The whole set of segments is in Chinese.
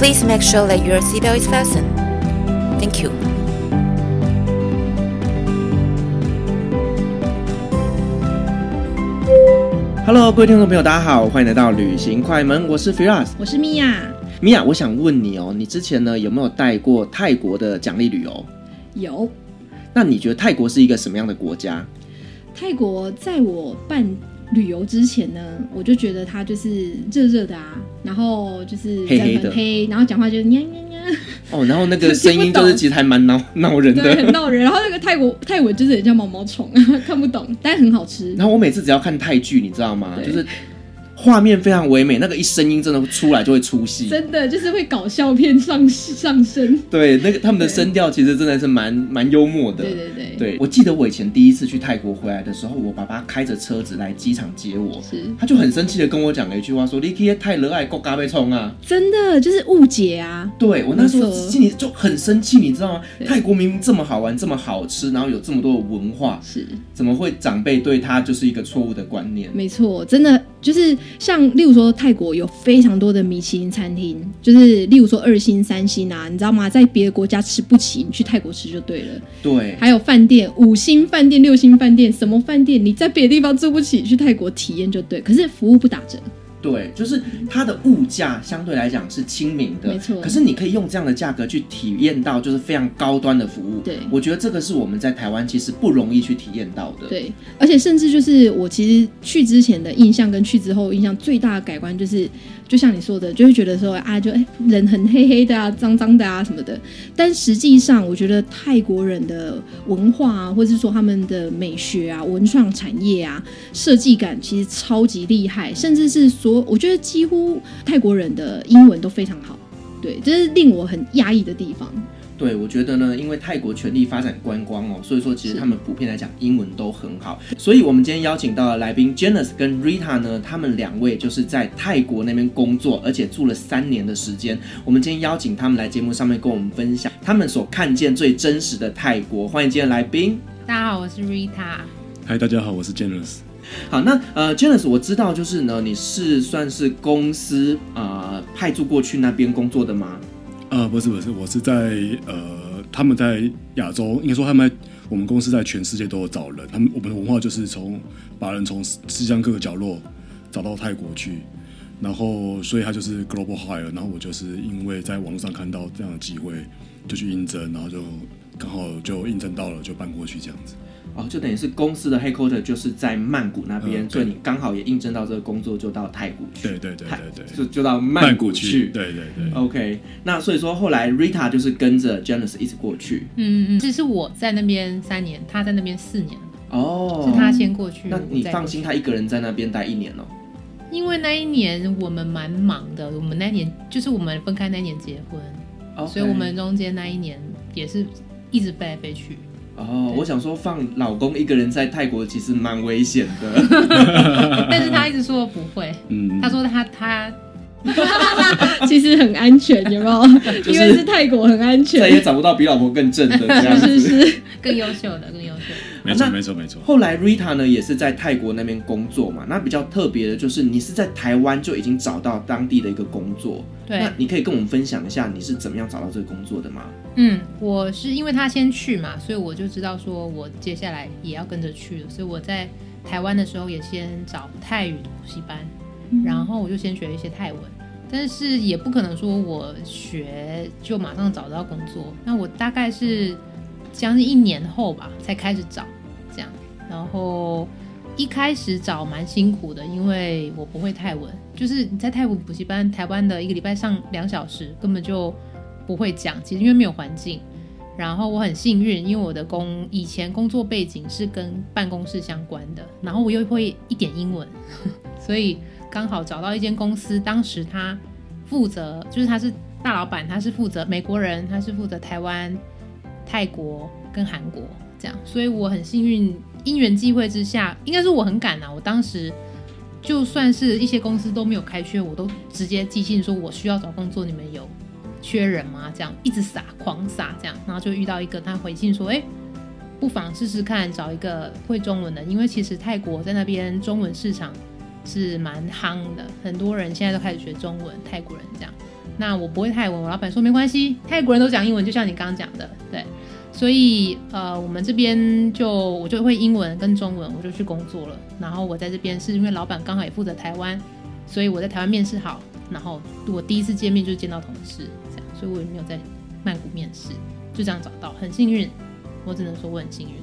Please make sure that your seatbelt is fastened. Thank you. Hello，各位听众朋友，大家好，欢迎来到旅行快门，我是 Firas，我是米娅。米娅，我想问你哦，你之前呢有没有带过泰国的奖励旅游？有。那你觉得泰国是一个什么样的国家？泰国在我办旅游之前呢，我就觉得他就是热热的啊，然后就是黑黑的，黑，然后讲话就呀呀呀。哦，然后那个 声音就是其实还蛮闹闹人的，对，很闹人。然后那个泰国泰文就是也叫毛毛虫，看不懂，但是很好吃。然后我每次只要看泰剧，你知道吗？就是。画面非常唯美，那个一声音真的出来就会出戏，真的就是会搞笑片上上身。对，那个他们的声调其实真的是蛮蛮幽默的。对对对，对我记得我以前第一次去泰国回来的时候，我爸爸开着车子来机场接我，是他就很生气的跟我讲了一句话，说：“你可太热爱国咖啡葱啊！”真的就是误解啊。对我那时候心里就很生气，你知道吗？泰国明明这么好玩，这么好吃，然后有这么多的文化，是怎么会长辈对他就是一个错误的观念？没错，真的。就是像例如说泰国有非常多的米其林餐厅，就是例如说二星、三星啊，你知道吗？在别的国家吃不起，你去泰国吃就对了。对，还有饭店，五星饭店、六星饭店，什么饭店你在别的地方住不起，去泰国体验就对。可是服务不打折。对，就是它的物价相对来讲是亲民的，没错。可是你可以用这样的价格去体验到就是非常高端的服务。对，我觉得这个是我们在台湾其实不容易去体验到的。对，而且甚至就是我其实去之前的印象跟去之后印象最大的改观就是。就像你说的，就会觉得说啊，就哎，人很黑黑的啊，脏脏的啊什么的。但实际上，我觉得泰国人的文化啊，或者是说他们的美学啊、文创产业啊、设计感，其实超级厉害。甚至是说，我觉得几乎泰国人的英文都非常好。对，这是令我很讶异的地方。对，我觉得呢，因为泰国全力发展观光哦，所以说其实他们普遍来讲英文都很好。所以我们今天邀请到的来宾 Janice 跟 Rita 呢，他们两位就是在泰国那边工作，而且住了三年的时间。我们今天邀请他们来节目上面跟我们分享他们所看见最真实的泰国。欢迎今天的来宾。大家好，我是 Rita。嗨，大家好，我是 Janice。好，那呃，Janice，我知道就是呢，你是算是公司啊、呃、派驻过去那边工作的吗？呃，不是不是，我是在呃，他们在亚洲，应该说他们在我们公司在全世界都有找人，他们我们的文化就是从把人从世界上各个角落找到泰国去，然后所以他就是 global hire，然后我就是因为在网络上看到这样的机会，就去应征，然后就刚好就应征到了，就搬过去这样子。哦，就等于是公司的 headquarter 就是在曼谷那边，嗯，所以你刚好也应征到这个工作，就到泰国去。对对对对对，就就到曼谷去。谷去对对对。OK，那所以说后来 Rita 就是跟着 Janice 一直过去。嗯嗯，其实我在那边三年，他在那边四年。哦，是他先过去。那你放心，他一个人在那边待一年哦。因为那一年我们蛮忙的，我们那年就是我们分开那年结婚.所以我们中间那一年也是一直飞来飞去。哦，我想说放老公一个人在泰国其实蛮危险的，但是他一直说不会，嗯，他说他他 其实很安全，有没有？因为是泰国很安全，再也找不到比老婆更正的这样子，是是更优秀的，更优秀的。没错，没错，没错。后来 Rita 呢也是在泰国那边工作嘛，那比较特别的就是你是在台湾就已经找到当地的一个工作，对，那你可以跟我们分享一下你是怎么样找到这个工作的吗？嗯，我是因为他先去嘛，所以我就知道说我接下来也要跟着去了，所以我在台湾的时候也先找泰语的补习班，嗯，然后我就先学了一些泰文，但是也不可能说我学就马上找到工作，那我大概是。将近一年后吧，才开始找，这样。然后一开始找蛮辛苦的，因为我不会泰文，就是你在泰国补习班，台湾的一个礼拜上两小时，根本就不会讲。其实因为没有环境，然后我很幸运，因为我的工以前工作背景是跟办公室相关的，然后我又会一点英文，所以刚好找到一间公司，当时他负责就是他是大老板他是负责美国人，他是负责台湾、泰国跟韩国这样，所以我很幸运，因缘际会之下，应该是我很赶啊。我当时就算是一些公司都没有开缺，我都直接寄信说我需要找工作，你们有缺人吗？这样一直撒，狂撒这样，然后就遇到一个他回信说，哎，不妨试试看找一个会中文的，因为其实泰国在那边中文市场是蛮夯的，很多人现在都开始学中文，泰国人这样。那我不会泰文，我老板说没关系，泰国人都讲英文，就像你刚刚讲的，对，所以呃，我们这边就我就会英文跟中文，我就去工作了。然后我在这边是因为老板刚好也负责台湾，所以我在台湾面试好，然后我第一次见面就是见到同事，这样，所以我也没有在曼谷面试，就这样找到，很幸运，我只能说我很幸运。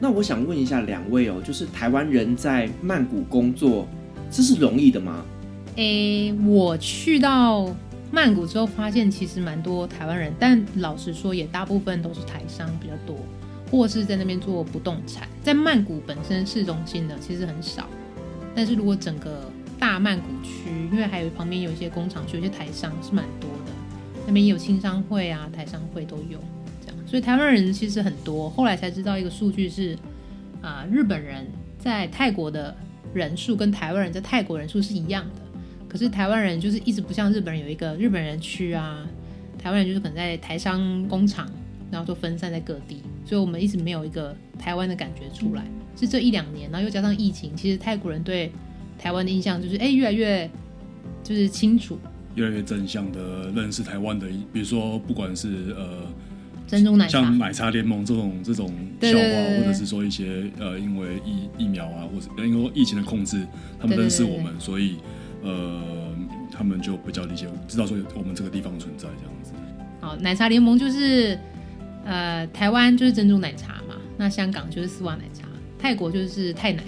那我想问一下两位哦，就是台湾人在曼谷工作，这是容易的吗？诶，我去到。曼谷之后发现其实蛮多台湾人，但老实说也大部分都是台商比较多，或是在那边做不动产。在曼谷本身市中心的其实很少，但是如果整个大曼谷区，因为还有旁边有一些工厂区，有些台商是蛮多的，那边也有青商会啊、台商会都有这样，所以台湾人其实很多。后来才知道一个数据是，啊、日本人在泰国的人数跟台湾人在泰国人数是一样的。可是台湾人就是一直不像日本人有一个日本人区啊，台湾人就是可能在台商工厂，然后就分散在各地，所以我们一直没有一个台湾的感觉出来。是这一两年，然后又加上疫情，其实泰国人对台湾的印象就是哎越来越就是清楚，越来越正向的认识台湾的，比如说不管是呃珍珠奶茶，像奶茶联盟这种这种笑话，或者是说一些呃因为疫疫苗啊，或者因为疫情的控制，他们认识我们，所以。呃，他们就比较理解，知道说我们这个地方存在这样子。好，奶茶联盟就是，呃，台湾就是珍珠奶茶嘛，那香港就是丝袜奶茶，泰国就是泰奶，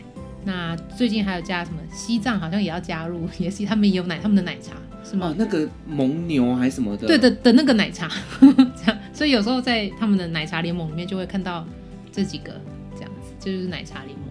那最近还有加什么？西藏好像也要加入，也是他们也有奶，他们的奶茶是吗？哦，那个蒙牛还是什么的？对的的那个奶茶，这样，所以有时候在他们的奶茶联盟里面就会看到这几个这样子，这就是奶茶联盟。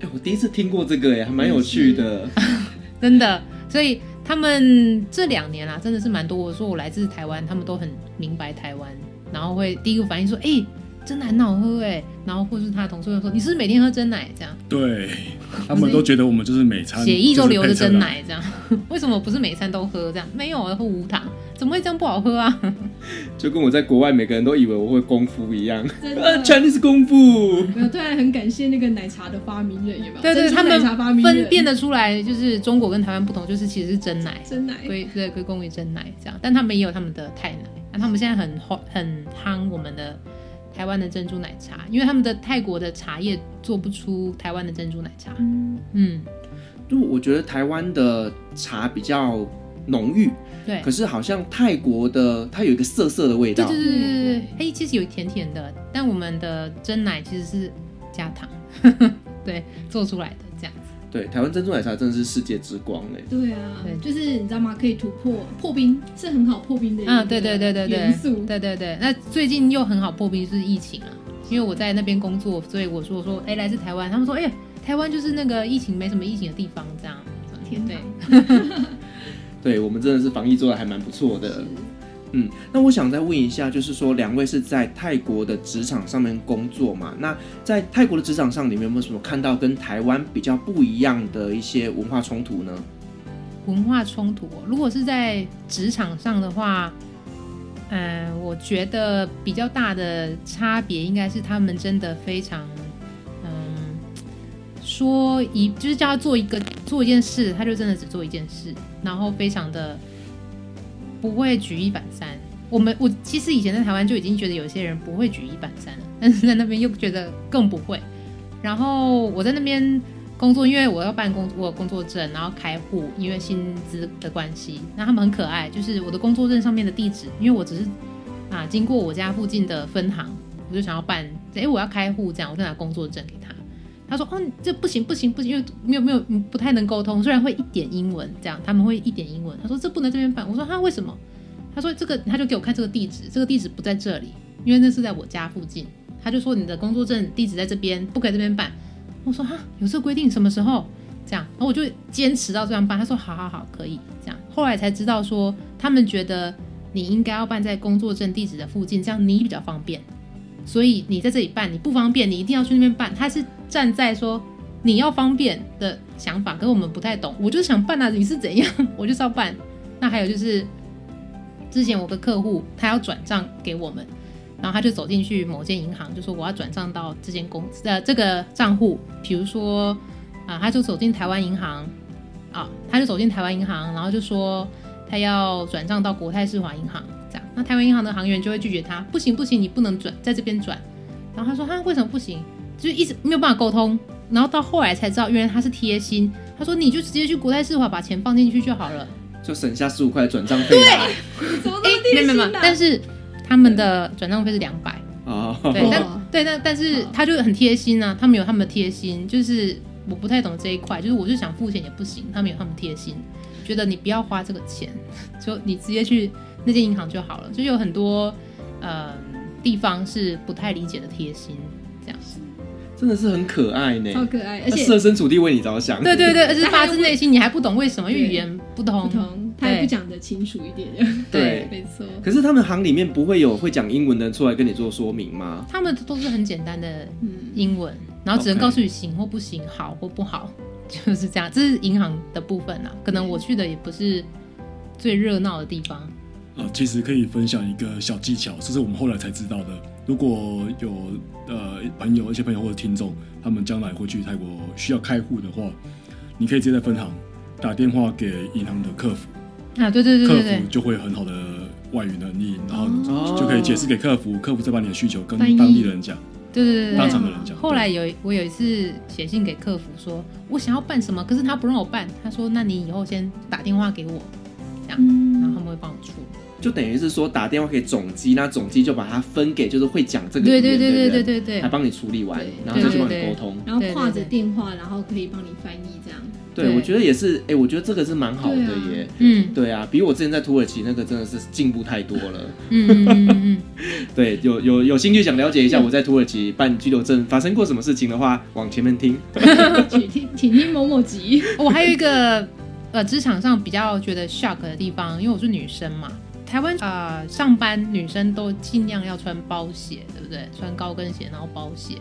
哎，我第一次听过这个，哎，还蛮有趣的，真的。所以他们这两年啊，真的是蛮多。我说我来自台湾，他们都很明白台湾，然后会第一个反应说：“哎、珍奶很好喝哎。”然后或是他的同事会说：“你是不是每天喝真奶？”这样。对，他们都觉得我们就是每餐血液都流着真奶这样。为什么不是每餐都喝这样？没有，啊喝无糖，怎么会这样不好喝啊？就跟我在国外，每个人都以为我会功夫一样。真的，Chinese 功夫。没有，突然很感谢那个奶茶的发明人，有没有？对对，他们分辨得出来，就是中国跟台湾不同，就是其实是真奶，真奶归对归功于真奶这样。但他们也有他们的泰奶，那他们现在很很夯我们的台湾的珍珠奶茶，因为他们的泰国的茶叶做不出台湾的珍珠奶茶。嗯嗯，就我觉得台湾的茶比较浓郁。对，可是好像泰国的它有一个涩涩的味道，对对对对对，哎，其实有甜甜的，但我们的真奶其实是加糖，对，做出来的。对，台湾珍珠奶茶真的是世界之光哎。对啊，对，就是你知道吗？可以突破破冰，是很好破冰的啊，对对对对对，元素，对对对。那最近又很好破冰是疫情啊，因为我在那边工作，所以我说我说哎，来自台湾，他们说哎呀，台湾就是那个疫情没什么疫情的地方，这样，天对。对，我们真的是防疫做的还蛮不错的，嗯，那我想再问一下，就是说两位是在泰国的职场上面工作嘛？那在泰国的职场上，你们有没有什么看到跟台湾比较不一样的一些文化冲突呢？文化冲突，如果是在职场上的话，嗯、我觉得比较大的差别应该是他们真的非常。嗯说一就是叫他做一个做一件事，他就真的只做一件事，然后非常的不会举一反三。我们我其实以前在台湾就已经觉得有些人不会举一反三了，但是在那边又觉得更不会。然后我在那边工作，因为我要办工我有工作证，然后开户，因为薪资的关系。那他们很可爱，就是我的工作证上面的地址，因为我只是啊经过我家附近的分行，我就想要办，哎，我要开户这样，我就拿工作证给他。他说：“哦，这不行不行不行，因为没有没有不太能沟通，虽然会一点英文，这样他们会一点英文。他说这不能这边办。我说他为什么？他说这个他就给我看这个地址，这个地址不在这里，因为那是在我家附近。他就说你的工作证地址在这边，不可以这边办。我说哈，有这个规定，什么时候？这样，然后我就坚持到这样办。他说好好好，可以这样。后来才知道说他们觉得你应该要办在工作证地址的附近，这样你比较方便。所以你在这里办你不方便，你一定要去那边办。他是站在说你要方便的想法，可是我们不太懂。我就想办啊，你是怎样，我就是要办。那还有就是，之前我个客户他要转账给我们，然后他就走进去某间银行，就说我要转账到这间公司的这个账户。比如说啊，他就走进台湾银行啊，他就走进台湾银行，然后就说他要转账到国泰世华银行这样。那台湾银行的行员就会拒绝他，不行不行，你不能转在这边转。然后他说他为什么不行？就一直没有办法沟通。然后到后来才知道，原来他是贴心。他说你就直接去国泰世华把钱放进去就好了，就省下十五块转账费。对，哎，没有没有，但是他们的转账费是两百。哦，对，但 对，但但是他就很贴心啊，他们有他们的贴心，就是我不太懂这一块，就是我就想付钱也不行，他们有他们贴心，觉得你不要花这个钱，就你直接去。那间银行就好了，就有很多呃地方是不太理解的贴心，这样子真的是很可爱呢，超可爱，而且设身处地为你着想，对对对，而且发自内心，你还不懂为什么，因为语言不通，不同，他也不讲得清楚一点，对，没错。可是他们行里面不会有会讲英文的人出来跟你做说明吗？他们都是很简单的英文，然后只能告诉你行或不行，好或不好，就是这样。这是银行的部分啊，可能我去的也不是最热闹的地方。呃，其实可以分享一个小技巧，这是我们后来才知道的。如果有呃朋友、一些朋友或者听众，他们将来会去泰国需要开户的话，你可以直接在分行打电话给银行的客服。啊，对对对，对，客服就会很好的外语能力，然后就可以解释给客服，客服再把你的需求跟当地人讲，对对对，当场的人讲。后来有我有一次写信给客服说，我想要办什么，可是他不让我办，他说那你以后先打电话给我，这样，然后他们会帮我处理。就等于是说打电话给总机，那总机就把它分给就是会讲这个语言的人，对对对对对对，还帮你处理完，然后再去帮你沟通，然后挂着电话，然后可以帮你翻译这样。对，我觉得也是，哎，我觉得这个是蛮好的耶。嗯，对啊，比我之前在土耳其那个真的是进步太多了。嗯嗯嗯，对，有有有兴趣想了解一下我在土耳其办居留证发生过什么事情的话，往前面听，请听请听某某集。我还有一个呃职场上比较觉得 shock 的地方，因为我是女生嘛。台湾啊、呃，上班女生都尽量要穿包鞋，对不对？穿高跟鞋，然后包鞋。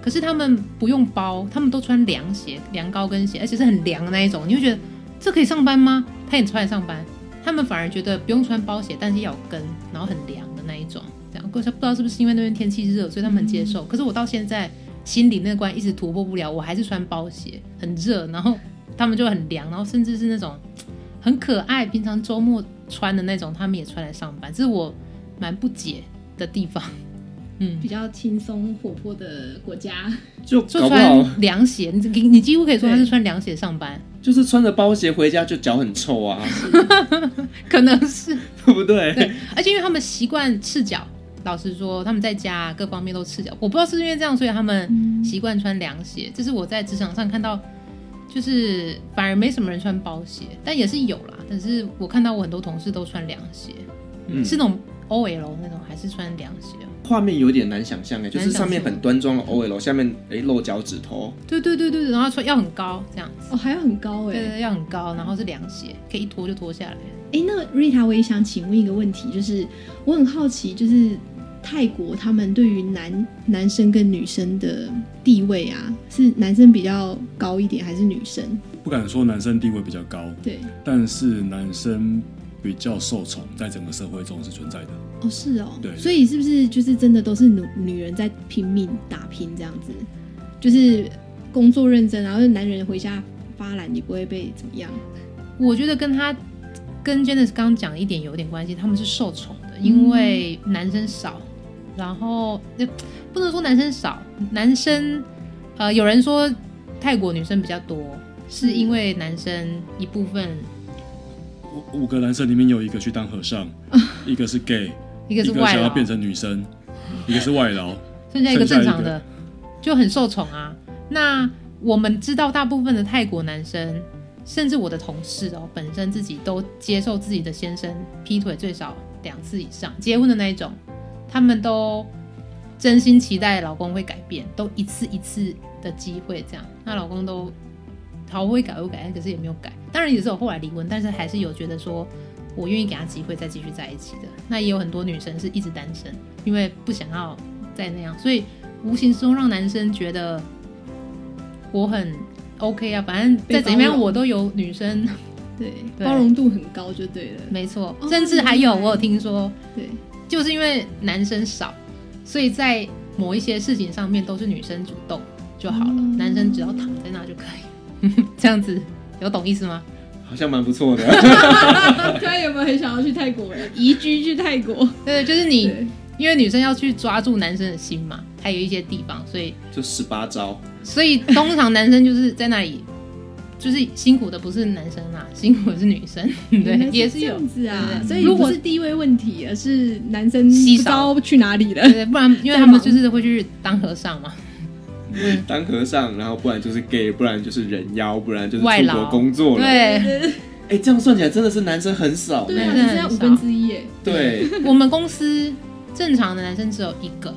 可是他们不用包，他们都穿凉鞋、凉高跟鞋，而且是很凉的那一种。你会觉得这可以上班吗？他也穿来上班。他们反而觉得不用穿包鞋，但是要有跟，然后很凉的那一种。这样，不知道是不是因为那边天气热，所以他们很接受。可是我到现在心里那关一直突破不了，我还是穿包鞋，很热，然后他们就很凉，然后甚至是那种很可爱，平常周末。穿的那种，他们也穿来上班，这是我蛮不解的地方。嗯，比较轻松活泼的国家，就就穿凉鞋，你你几乎可以说他是穿凉鞋上班，就是穿着包鞋回家就脚很臭啊，可能是对不对？对，而且因为他们习惯赤脚，老实说他们在家各方面都赤脚，我不知道是因为这样，所以他们习惯穿凉鞋。这是我在职场上看到。就是反而没什么人穿包鞋，但也是有啦。但是我看到我很多同事都穿凉鞋，嗯，是那种 OL 那种，还是穿凉鞋？画面有点难想象哎，就是上面很端庄的 OL，下面哎露脚趾头。对对对对，然后穿要很高这样子哦，还要很高哎，对，对对，要很高，然后是凉鞋，可以一脱就脱下来。哎，那 Rita，我也想请问一个问题，就是我很好奇，就是。泰国他们对于男男生跟女生的地位啊，是男生比较高一点，还是女生？不敢说男生地位比较高，对，但是男生比较受宠，在整个社会中是存在的。哦，是哦，对，所以是不是就是真的都是女女人在拼命打拼这样子？就是工作认真，然后男人回家发懒，你不会被怎么样？我觉得跟他跟 Janice 刚刚讲一点有点关系，他们是受宠的，因为男生少。然后，不能说男生少，男生，呃，有人说泰国女生比较多，是因为男生一部分，五五个男生里面有一个去当和尚，一个是 gay，一个是外劳，想要变成女生，一个是外劳，剩下一个正常的，就很受宠啊。那我们知道，大部分的泰国男生，甚至我的同事哦，本身自己都接受自己的先生劈腿最少两次以上，结婚的那一种。他们都真心期待老公会改变，都一次一次的机会这样。那老公都好会改会改，可是也没有改。当然也是有后来离婚，但是还是有觉得说我愿意给他机会再继续在一起的。那也有很多女生是一直单身，因为不想要再那样，所以无形中让男生觉得我很 OK 啊，反正再怎么样我都有女生。对，包容度很高就对了。没错，哦甚至还有我有听说，对，就是因为男生少，所以在某一些事情上面都是女生主动就好了，嗯男生只要躺在那就可以。这样子有懂意思吗？好像蛮不错的。他有没有很想要去泰国人移居去泰国？对，就是你，因为女生要去抓住男生的心嘛，还有一些地方，所以就十八招，所以通常男生就是在那里，就是辛苦的不是男生啦，辛苦的是女生，对，也是是有这样子啊所以如果不是地位问题，而是男生不稀少去哪里了对。不然因为他们就是会去当和尚嘛，当和尚，然后不然就是 gay，不然就是人妖，不然就是外出国工作了。对。哎，这样算起来真的是男生很少。对啊，男生很只剩下五分之一耶。对，我们公司正常的男生只有一个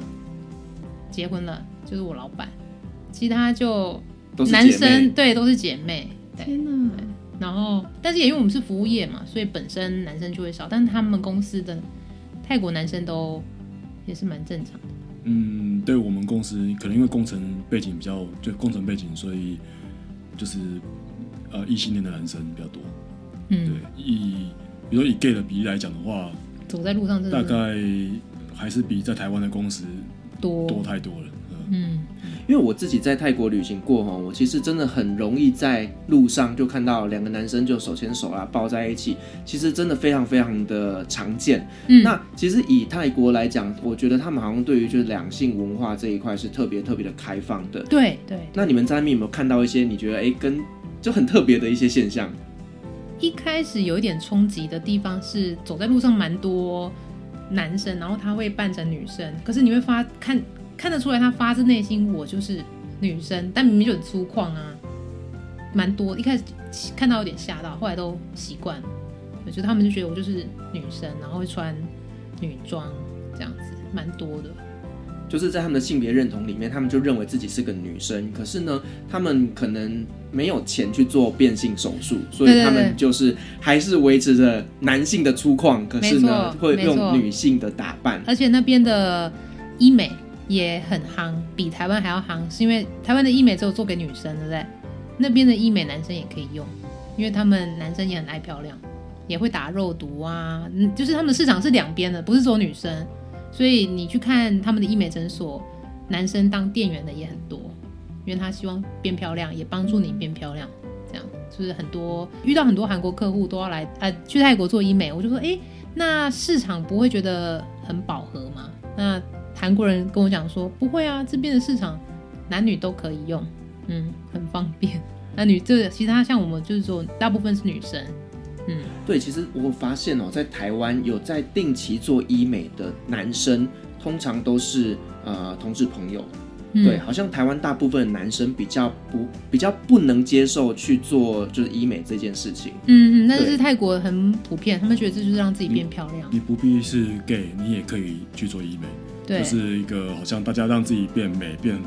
结婚了，就是我老板，其他就男生对都是姐妹，对，天哪！然后但是也因为我们是服务业嘛，所以本身男生就会少，但是他们公司的泰国男生都也是蛮正常的，嗯，对我们公司可能因为工程背景比较，就工程背景，所以就是呃异性恋的男生比较多。嗯对嗯，，以比如说以 gay 的比例来讲的话，走在路上真的大概还是比在台湾的公司多多太多了。嗯嗯，因为我自己在泰国旅行过哈，我其实真的很容易在路上就看到两个男生就手牵手啊抱在一起，其实真的非常非常的常见。嗯那其实以泰国来讲，我觉得他们好像对于就是两性文化这一块是特别特别的开放的。对对，那你们在那边有没有看到一些你觉得哎跟就很特别的一些现象？一开始有一点冲击的地方是走在路上蛮多男生，然后他会扮成女生，可是你会发看看得出来他发自内心我就是女生，但明明就很粗犷啊，蛮多。一开始看到有点吓到，后来都习惯了。我觉得他们就觉得我就是女生，然后会穿女装这样子，蛮多的。就是在他们的性别认同里面，他们就认为自己是个女生，可是呢，他们可能没有钱去做变性手术，所以他们就是还是维持着男性的粗犷，可是呢，会用女性的打扮。而且那边的医美也很夯，比台湾还要夯，是因为台湾的医美只有做给女生，对不对？那边的医美男生也可以用，因为他们男生也很爱漂亮，也会打肉毒啊，嗯，就是他们的市场是两边的，不是说女生，所以你去看他们的医美诊所，男生当店员的也很多，因为他希望变漂亮，也帮助你变漂亮，这样就是很多遇到很多韩国客户都要来呃去泰国做医美，我就说，诶，那市场不会觉得很饱和吗？那韩国人跟我讲说，不会啊，这边的市场男女都可以用，嗯，很方便。那女这其他像我们就是说，大部分是女生，嗯，对，其实我发现哦，在台湾有在定期做医美的男生，通常都是呃同志朋友。嗯对，好像台湾大部分的男生比较不比较不能接受去做就是医美这件事情。嗯嗯，但是泰国很普遍，他们觉得这就是让自己变漂亮，你不必是 gay，你也可以去做医美，对，就是一个好像大家让自己变美、变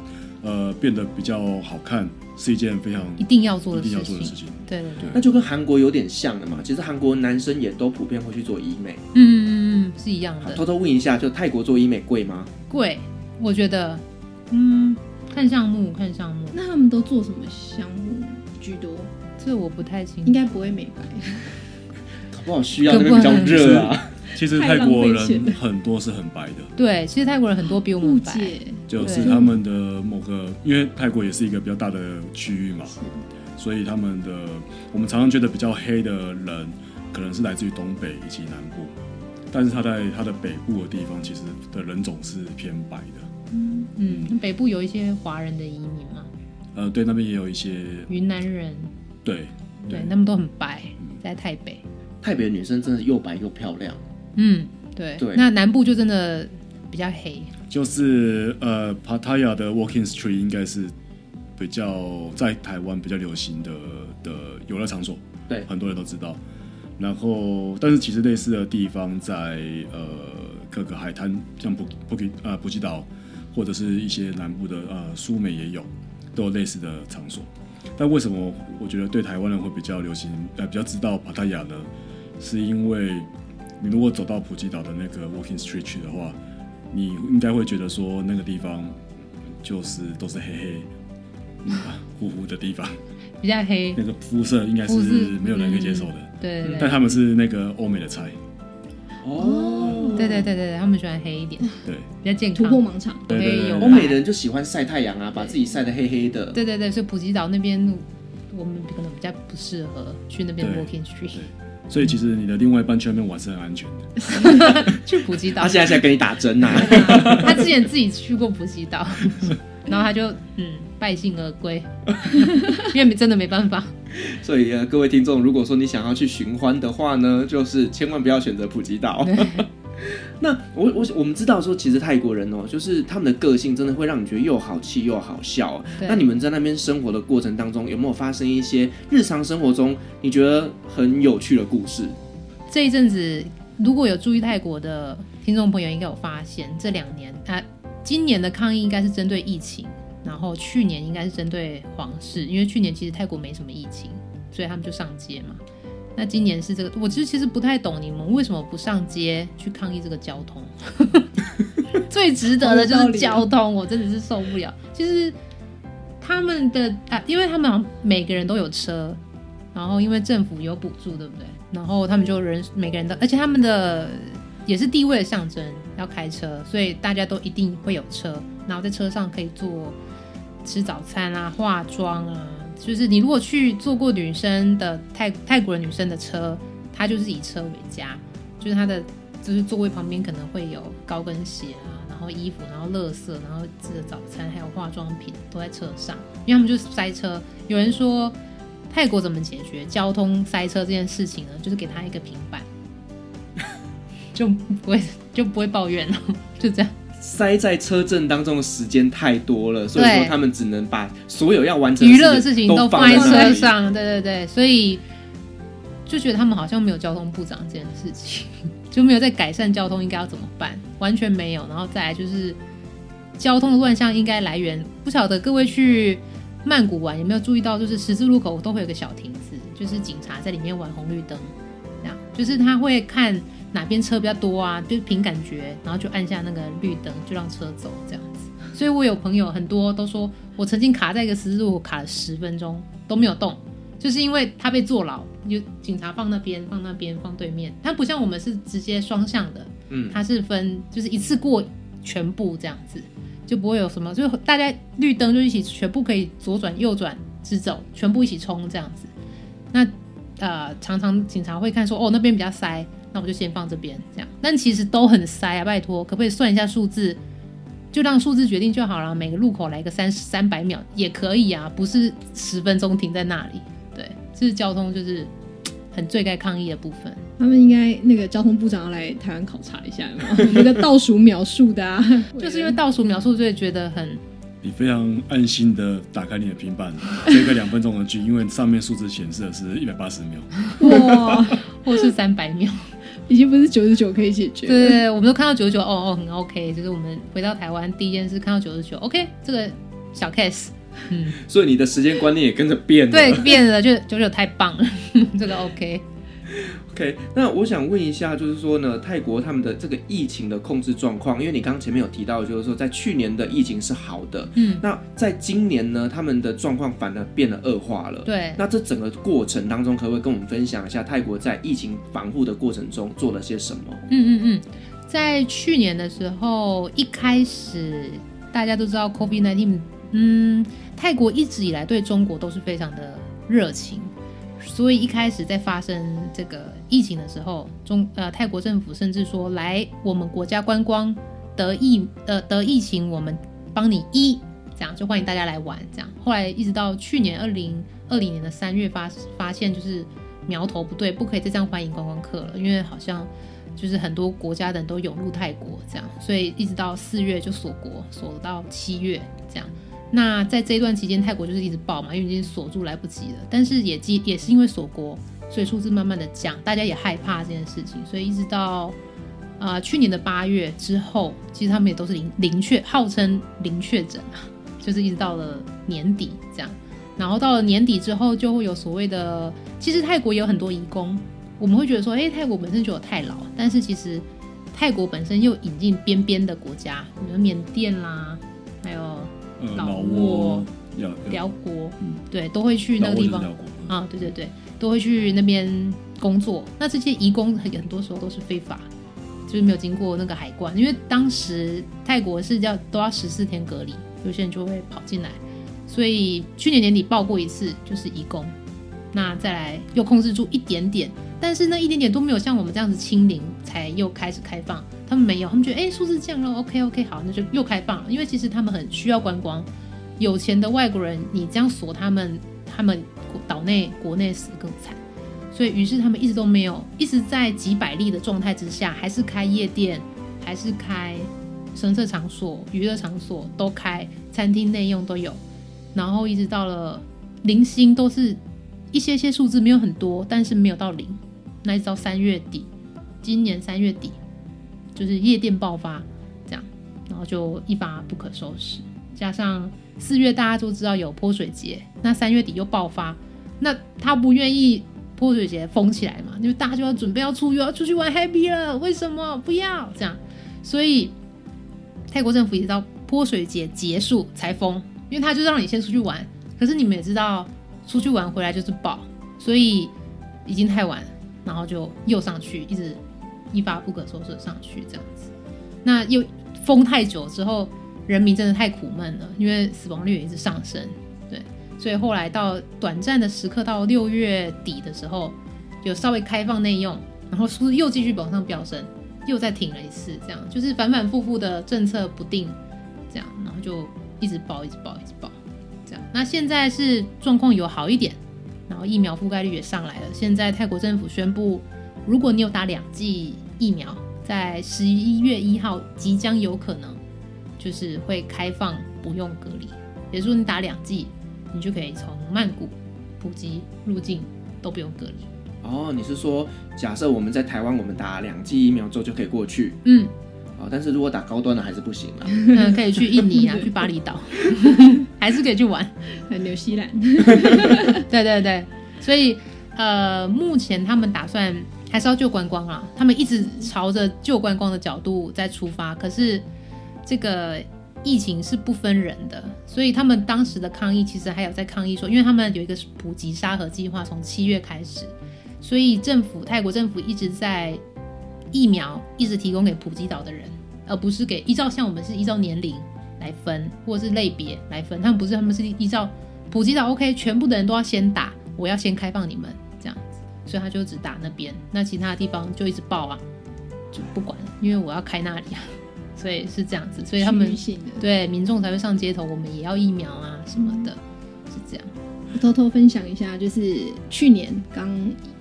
呃变得比较好看，是一件非常一定要做的事一定要做的事情，情。对对对，那就跟韩国有点像的嘛。其实韩国男生也都普遍会去做医美。嗯嗯嗯，是一样的，偷偷问一下，就泰国做医美贵吗？贵，我觉得，嗯，看项目看项目，那他们都做什么项目居多？这我不太清楚应。该不会美白。搞不好需要那边比较热啊。其实泰国人很多是很白的，对，其实泰国人很多比我们白，就是他们的某个，因为泰国也是一个比较大的区域嘛，所以他们的我们常常觉得比较黑的人，可能是来自于东北以及南部，但是他在他的北部的地方，其实的人种是偏白的。嗯，北部有一些华人的移民嘛，呃，对，那边也有一些云南人，对对，他们都很白，在台北。台北的女生真的又白又漂亮。嗯，对，对那南部就真的比较黑。就是呃，Pattaya 的 Walking Street 应该是比较在台湾比较流行的的游乐场所，对很多人都知道。然后，但是其实类似的地方在呃各个海滩，像普普吉呃普吉岛，或者是一些南部的呃苏美也有，都有类似的场所。但为什么我觉得对台湾人会比较流行呃比较知道 Pattaya 呢？是因为你如果走到普吉岛的那个 Walking Street 去的话，你应该会觉得说那个地方就是都是黑黑、嗯、糊糊的地方，比较黑，那个肤色应该是没有人可以接受的。嗯、对，对，对，但他们是那个欧美的菜。哦，对对对对对，他们喜欢黑一点，对，比较健康，突破盲肠。对对对，欧美人就喜欢晒太阳啊，把自己晒得黑黑的。对对对，所以普吉岛那边我们可能比较不适合去那边 Walking Street。所以其实你的另外一半去那边玩是很安全的。去普吉岛，他现在在给你打针呐、啊。他之前自己去过普吉岛，然后他就嗯败兴而归，因为真的没办法。所以呃，各位听众，如果说你想要去寻欢的话呢，就是千万不要选择普吉岛。那我我我们知道说，其实泰国人哦，就是他们的个性真的会让你觉得又好气又好笑。那你们在那边生活的过程当中，有没有发生一些日常生活中你觉得很有趣的故事？这一阵子如果有注意泰国的听众朋友，应该有发现，这两年啊，今年的抗议应该是针对疫情，然后去年应该是针对皇室，因为去年其实泰国没什么疫情，所以他们就上街嘛。那今年是这个，我其实其实不太懂你们为什么不上街去抗议这个交通 最值得的就是交通，我真的是受不了。其实他们的啊，因为他们好像每个人都有车，然后因为政府有补助，对不对？然后他们就人每个人都，而且他们的也是地位的象征，要开车，所以大家都一定会有车，然后在车上可以做吃早餐啊、化妆啊。就是你如果去坐过女生的泰泰国人女生的车，她就是以车为家，就是她的就是座位旁边可能会有高跟鞋啊，然后衣服，然后垃圾，然后吃的早餐，还有化妆品都在车上，因为他们就是塞车。有人说泰国怎么解决交通塞车这件事情呢？就是给他一个平板，就不会就不会抱怨了，就这样。塞在车阵当中的时间太多了，所以说他们只能把所有要完成娱乐的事情都放在车上。对对对，所以就觉得他们好像没有交通部长这件事情，就没有在改善交通应该要怎么办，完全没有。然后再来就是交通的乱象应该来源，不晓得各位去曼谷玩有没有注意到，就是十字路口都会有个小亭子，就是警察在里面玩红绿灯，这样就是他会看。哪边车比较多啊？就凭感觉，然后就按下那个绿灯，就让车走这样子。所以我有朋友很多都说，我曾经卡在一个十字路口卡了十分钟都没有动，就是因为他被坐牢，就警察放那边，放那边，放对面。他不像我们是直接双向的，嗯，他是分就是一次过全部这样子，就不会有什么，就大家绿灯就一起全部可以左转右转直走，全部一起冲这样子。那呃，常常警察会看说，哦，那边比较塞。那我就先放这边，这样。但其实都很塞啊，拜托，可不可以算一下数字，就让数字决定就好了。每个路口来个三三百秒也可以啊，不是十分钟停在那里。对，这是交通就是 很最该抗议的部分。他们应该那个交通部长要来台湾考察一下，那个 倒数秒数的啊，就是因为倒数秒数，所以觉得很。你非常安心的打开你的平板，追个两分钟的剧，因为上面数字显示的是一百八十秒，哇，或是三百秒。已经不是九十九可以解决。对对对，我们都看到九十九，哦哦，很 OK。就是我们回到台湾第一件事，看到九十九，OK，这个小 case。嗯，所以你的时间观念也跟着变了。对，变了，就九十九太棒了，这个 OK。OK，那我想问一下，就是说呢，泰国他们的这个疫情的控制状况，因为你刚刚前面有提到，就是说在去年的疫情是好的，嗯，那在今年呢，他们的状况反而变得恶化了，对。那这整个过程当中，可不可以跟我们分享一下泰国在疫情防护的过程中做了些什么？嗯嗯嗯，在去年的时候，一开始大家都知道 COVID-19，嗯，泰国一直以来对中国都是非常的热情。所以一开始在发生这个疫情的时候，中呃泰国政府甚至说，来我们国家观光得疫呃得疫情，我们帮你医，这样就欢迎大家来玩这样。后来一直到去年二零二零年的三月发发现就是苗头不对，不可以再这样欢迎观光客了，因为好像就是很多国家的人都涌入泰国这样，所以一直到四月就锁国，锁到七月这样。那在这一段期间，泰国就是一直爆嘛，因为已经锁住来不及了。但是也也是因为锁国，所以数字慢慢的降，大家也害怕这件事情，所以一直到啊、去年的八月之后，其实他们也都是零零确，号称零确诊啊，就是一直到了年底这样。然后到了年底之后，就会有所谓的，其实泰国也有很多移工，我们会觉得说，哎，泰国本身就有泰劳，但是其实泰国本身又引进边边的国家，比如缅甸啦，还有老挝、寮、呃、寮国，嗯，对，都会去那个地方啊，对对对，都会去那边工作。那这些移工很很多时候都是非法，就是没有经过那个海关，因为当时泰国是要都要十四天隔离，有些人就会跑进来，所以去年年底报过一次，就是移工。那再来又控制住一点点，但是那一点点都没有像我们这样子清零，才又开始开放。他们没有，他们觉得哎，数字降了，OK OK，好，那就又开放了。因为其实他们很需要观光，有钱的外国人你这样锁他们，他们岛内国内死更惨。所以于是他们一直都没有，一直在几百例的状态之下，还是开夜店，还是开声色场所、娱乐场所都开，餐厅内用都有，然后一直到了零星都是。一些些数字没有很多，但是没有到零。那一直到三月底，今年三月底，就是夜店爆发，这样，然后就一发不可收拾。加上四月大家都知道有泼水节，那三月底又爆发，那他不愿意泼水节封起来嘛？因为大家就要准备要出游，要出去玩 happy 了。为什么不要这样？所以泰国政府一直到泼水节结束才封，因为他就让你先出去玩。可是你们也知道。出去玩回来就是爆，所以已经太晚，然后就又上去，一直一发不可收拾上去这样子。那又封太久之后，人民真的太苦闷了，因为死亡率也一直上升，对，所以后来到短暂的时刻，到六月底的时候，有稍微开放内用，然后数字又继续往上飙升，又再停了一次，这样就是反反复复的政策不定，这样，然后就一直爆，一直爆，一直爆。这样那现在是状况有好一点，然后疫苗覆盖率也上来了。现在泰国政府宣布，如果你有打两剂疫苗，在十一月一号即将有可能就是会开放不用隔离，也就是说你打两剂，你就可以从曼谷、普吉入境都不用隔离。哦，你是说假设我们在台湾，我们打两剂疫苗之后就可以过去？嗯。哦，但是如果打高端的还是不行啊。嗯，可以去印尼啊，去巴厘岛，还是可以去玩。纽西兰。对对对，所以呃，目前他们打算还是要救观光啊，他们一直朝着救观光的角度在出发。可是这个疫情是不分人的，所以他们当时的抗议其实还有在抗议说，因为他们有一个普及沙盒计划，从七月开始，所以政府泰国政府一直在。疫苗一直提供给普吉岛的人，而不是给依照像我们是依照年龄来分，或者是类别来分。他们不是，他们是依照普吉岛 OK，全部的人都要先打，我要先开放你们，所以他就只打那边，那其他的地方就一直报啊，就不管，因为我要开那里啊，所以是这样子，所以他们对民众才会上街头，我们也要疫苗啊什么的，是这样。我偷偷分享一下，就是去年刚。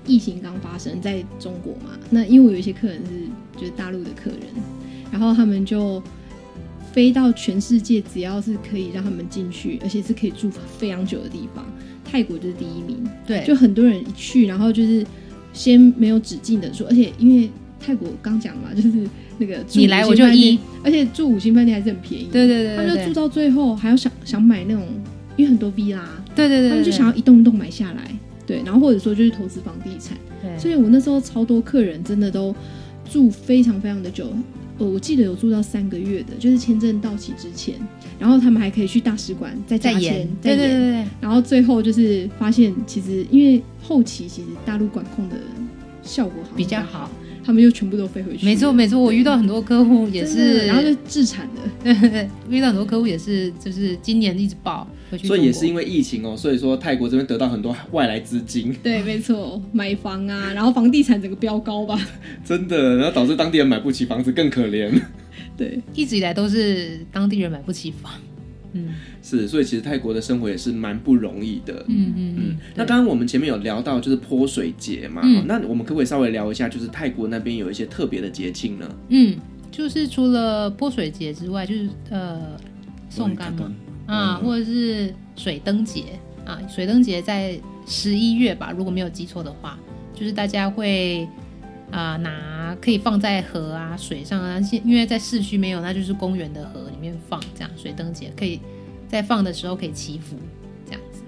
疫情刚发生在中国嘛，那因为我有一些客人是就是大陆的客人，然后他们就飞到全世界，只要是可以让他们进去，而且是可以住非常久的地方，泰国就是第一名。对，就很多人一去，然后就是先没有止境的说，而且因为泰国刚讲嘛，就是那个你来我就一，而且住五星饭店还是很便宜。对对对，对，他们就住到最后还要想想买那种，因为很多 villa，对对对，对，他们就想要一栋一栋买下来。对，然后或者说就是投资房地产，对，所以我那时候超多客人真的都住非常非常的久，呃，我记得有住到三个月的，就是签证到期之前，然后他们还可以去大使馆再加签，对对对对，然后最后就是发现其实因为后期其实大陆管控的效果好比较好。他们又全部都飞回去。没错没错，我遇到很多客户也是，然后就自产的。对对对，遇到很多客户也是，就是今年一直爆回去。所以也是因为疫情哦，所以说泰国这边得到很多外来资金。对，没错，买房啊，然后房地产整个飙高吧。真的，然后导致当地人买不起房子，更可怜。对，一直以来都是当地人买不起房。嗯，是，所以其实泰国的生活也是蛮不容易的。嗯嗯嗯。那刚刚我们前面有聊到就是泼水节嘛，嗯，那我们可不可以稍微聊一下，就是泰国那边有一些特别的节庆呢？嗯，就是除了泼水节之外，就是呃，送干嘛，啊，或者是水灯节啊，水灯节在十一月吧，如果没有记错的话，就是大家会啊、呃、拿可以放在河啊水上啊，因为在市区没有，那就是公园的河里面放这样水灯节，可以在放的时候可以祈福。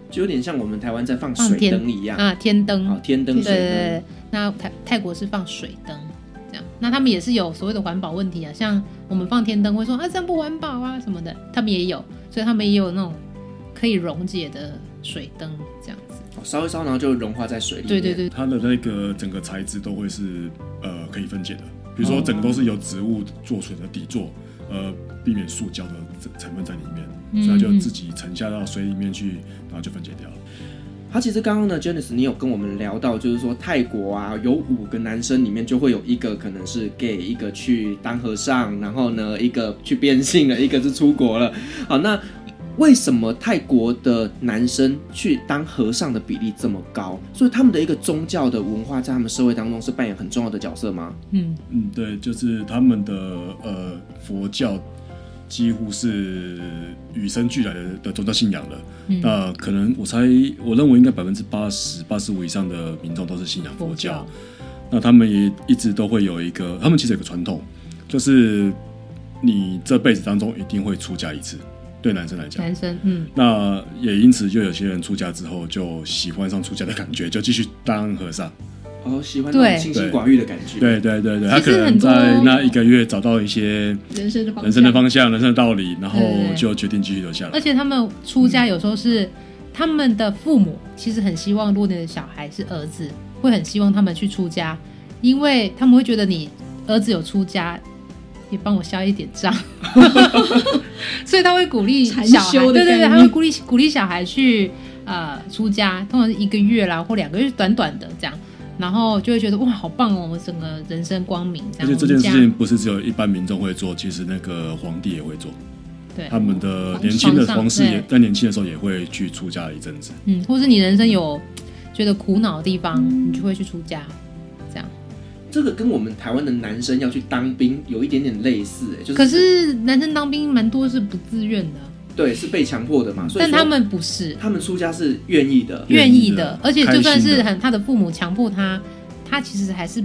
就有点像我们台湾在放水灯一样。啊，天灯，天灯，对对对，那泰泰国是放水灯，这样。那他们也是有所谓的环保问题啊，像我们放天灯会说啊这样不环保啊什么的，他们也有，所以他们也有那种可以溶解的水灯这样子。烧一烧，然后就融化在水里面。对对对，它的那个整个材质都会是呃可以分解的，比如说整个都是由植物做成的底座，呃，避免塑胶的成分在里面，所以它就自己沉下到水里面去，然后就分解掉了。好，其实刚刚呢，Janice，你有跟我们聊到，就是说泰国啊，有五个男生里面就会有一个可能是 gay，一个去当和尚，然后呢，一个去变性了，一个是出国了。好，那。为什么泰国的男生去当和尚的比例这么高？所以他们的一个宗教的文化在他们社会当中是扮演很重要的角色吗？嗯嗯，对，就是他们的呃佛教几乎是与生俱来的的宗教信仰了。嗯、那可能我猜，我认为应该百分之八十八十五以上的民众都是信仰佛教。佛教那他们也一直都会有一个，他们其实有个传统，就是你这辈子当中一定会出家一次。对男生来讲，男生嗯，那也因此就有些人出家之后就喜欢上出家的感觉，就继续当和尚。哦，喜欢那种清心寡欲的感觉。对对对对，他可能在那一个月找到一些人生的方向、人生的方向、人生的道理，然后就决定继续留下来。而且他们出家有时候是、嗯、他们的父母其实很希望，如果你的小孩是儿子，会很希望他们去出家，因为他们会觉得你儿子有出家。也帮我消一点账，所以他会鼓励小孩，对对对，他会鼓励鼓励小孩去呃出家，通常是一个月啦或两个月，短短的这样，然后就会觉得哇好棒哦，我们整个人生光明这样。而且这件事情不是只有一般民众会做，其实那个皇帝也会做，对，他们的年轻的皇室也在年轻的时候也会去出家一阵子，嗯，或是你人生有觉得苦恼的地方，嗯、你就会去出家。这样。这个跟我们台湾的男生要去当兵有一点点类似，哎，就是。可是男生当兵蛮多是不自愿的。对，是被强迫的嘛。但他们不是，他们出家是愿意的，愿意的。而且就算是很他的父母强迫他，他其实还是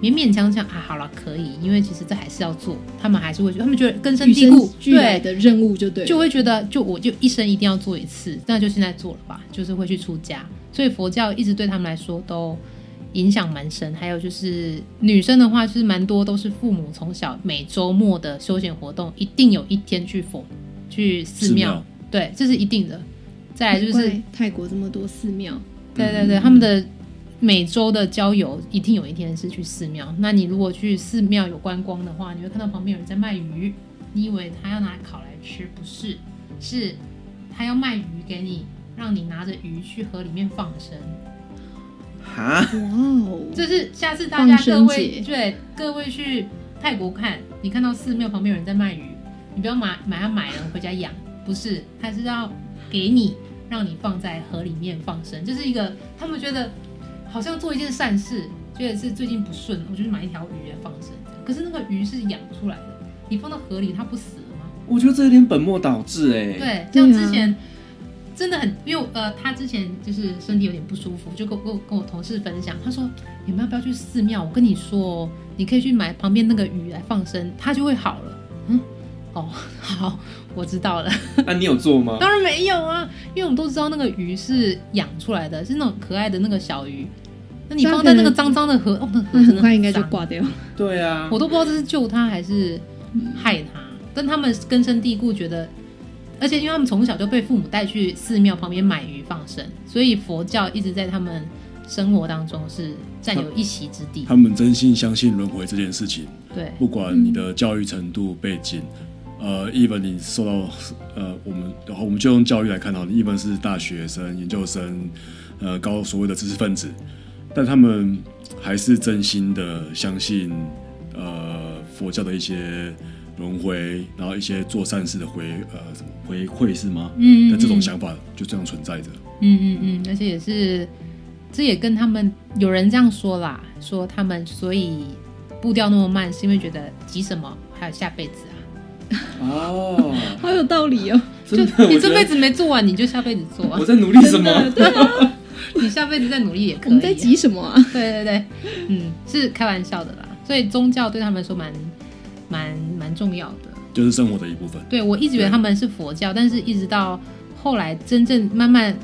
勉勉强强啊，好了，可以，因为其实这还是要做。他们还是会觉得，他们觉得根深蒂固，对的任务就对，就会觉得，就我就一生一定要做一次，那就现在做了吧，就是会去出家。所以佛教一直对他们来说都。影响蛮深，还有就是女生的话，就是蛮多都是父母从小每周末的休闲活动，一定有一天去佛去寺庙，对，这是一定的。再来就是泰国这么多寺庙，对对对，他们的每周的郊游一定有一天是去寺庙。那你如果去寺庙有观光的话，你会看到旁边有人在卖鱼，你以为他要拿烤来吃？不是，是他要卖鱼给你，让你拿着鱼去河里面放生。哈，哇哦！就是下次大家各位对各位去泰国看，你看到寺庙旁边有人在卖鱼，你不要买买它买了回家养，不是，他是要给你让你放在河里面放生，就是一个他们觉得好像做一件善事，觉得是最近不顺，我就去买一条鱼来放生。可是那个鱼是养出来的，你放到河里它不死了吗？我觉得这有点本末倒置哎。对，像之前。真的很，因为呃，他之前就是身体有点不舒服，就跟跟跟我同事分享，他说你们要不要去寺庙？我跟你说，你可以去买旁边那个鱼来放生，它就会好了。嗯，哦，好，我知道了。那、啊、你有做吗？当然没有啊，因为我们都知道那个鱼是养出来的，是那种可爱的那个小鱼。那你放在那个脏脏的河，哦，那河很快应该就挂掉。对啊，我都不知道这是救它还是害它，但他们根深蒂固觉得。而且因为他们从小就被父母带去寺庙旁边买鱼放生，所以佛教一直在他们生活当中是占有一席之地。他们真心相信轮回这件事情。对，不管你的教育程度背景，呃，even 你受到呃，我们然后我们就用教育来看到，你 even 是大学生、研究生，呃，高所谓的知识分子，但他们还是真心的相信呃佛教的一些。轮回，然后一些做善事的回呃什么回馈是吗？嗯，那这种想法就这样存在着。嗯嗯嗯，而且也是，这也跟他们有人这样说啦，说他们所以步调那么慢，是因为觉得急什么？还有下辈子啊？哦，好有道理哦！就你这辈子没做完，你就下辈子做啊。我在努力什么？对啊，你下辈子再努力也可以啊。我们在急什么啊？对对对，嗯，是开玩笑的啦。所以宗教对他们来说蛮。蛮蛮重要的，就是生活的一部分。对，我一直以为他们是佛教，但是一直到后来真正慢慢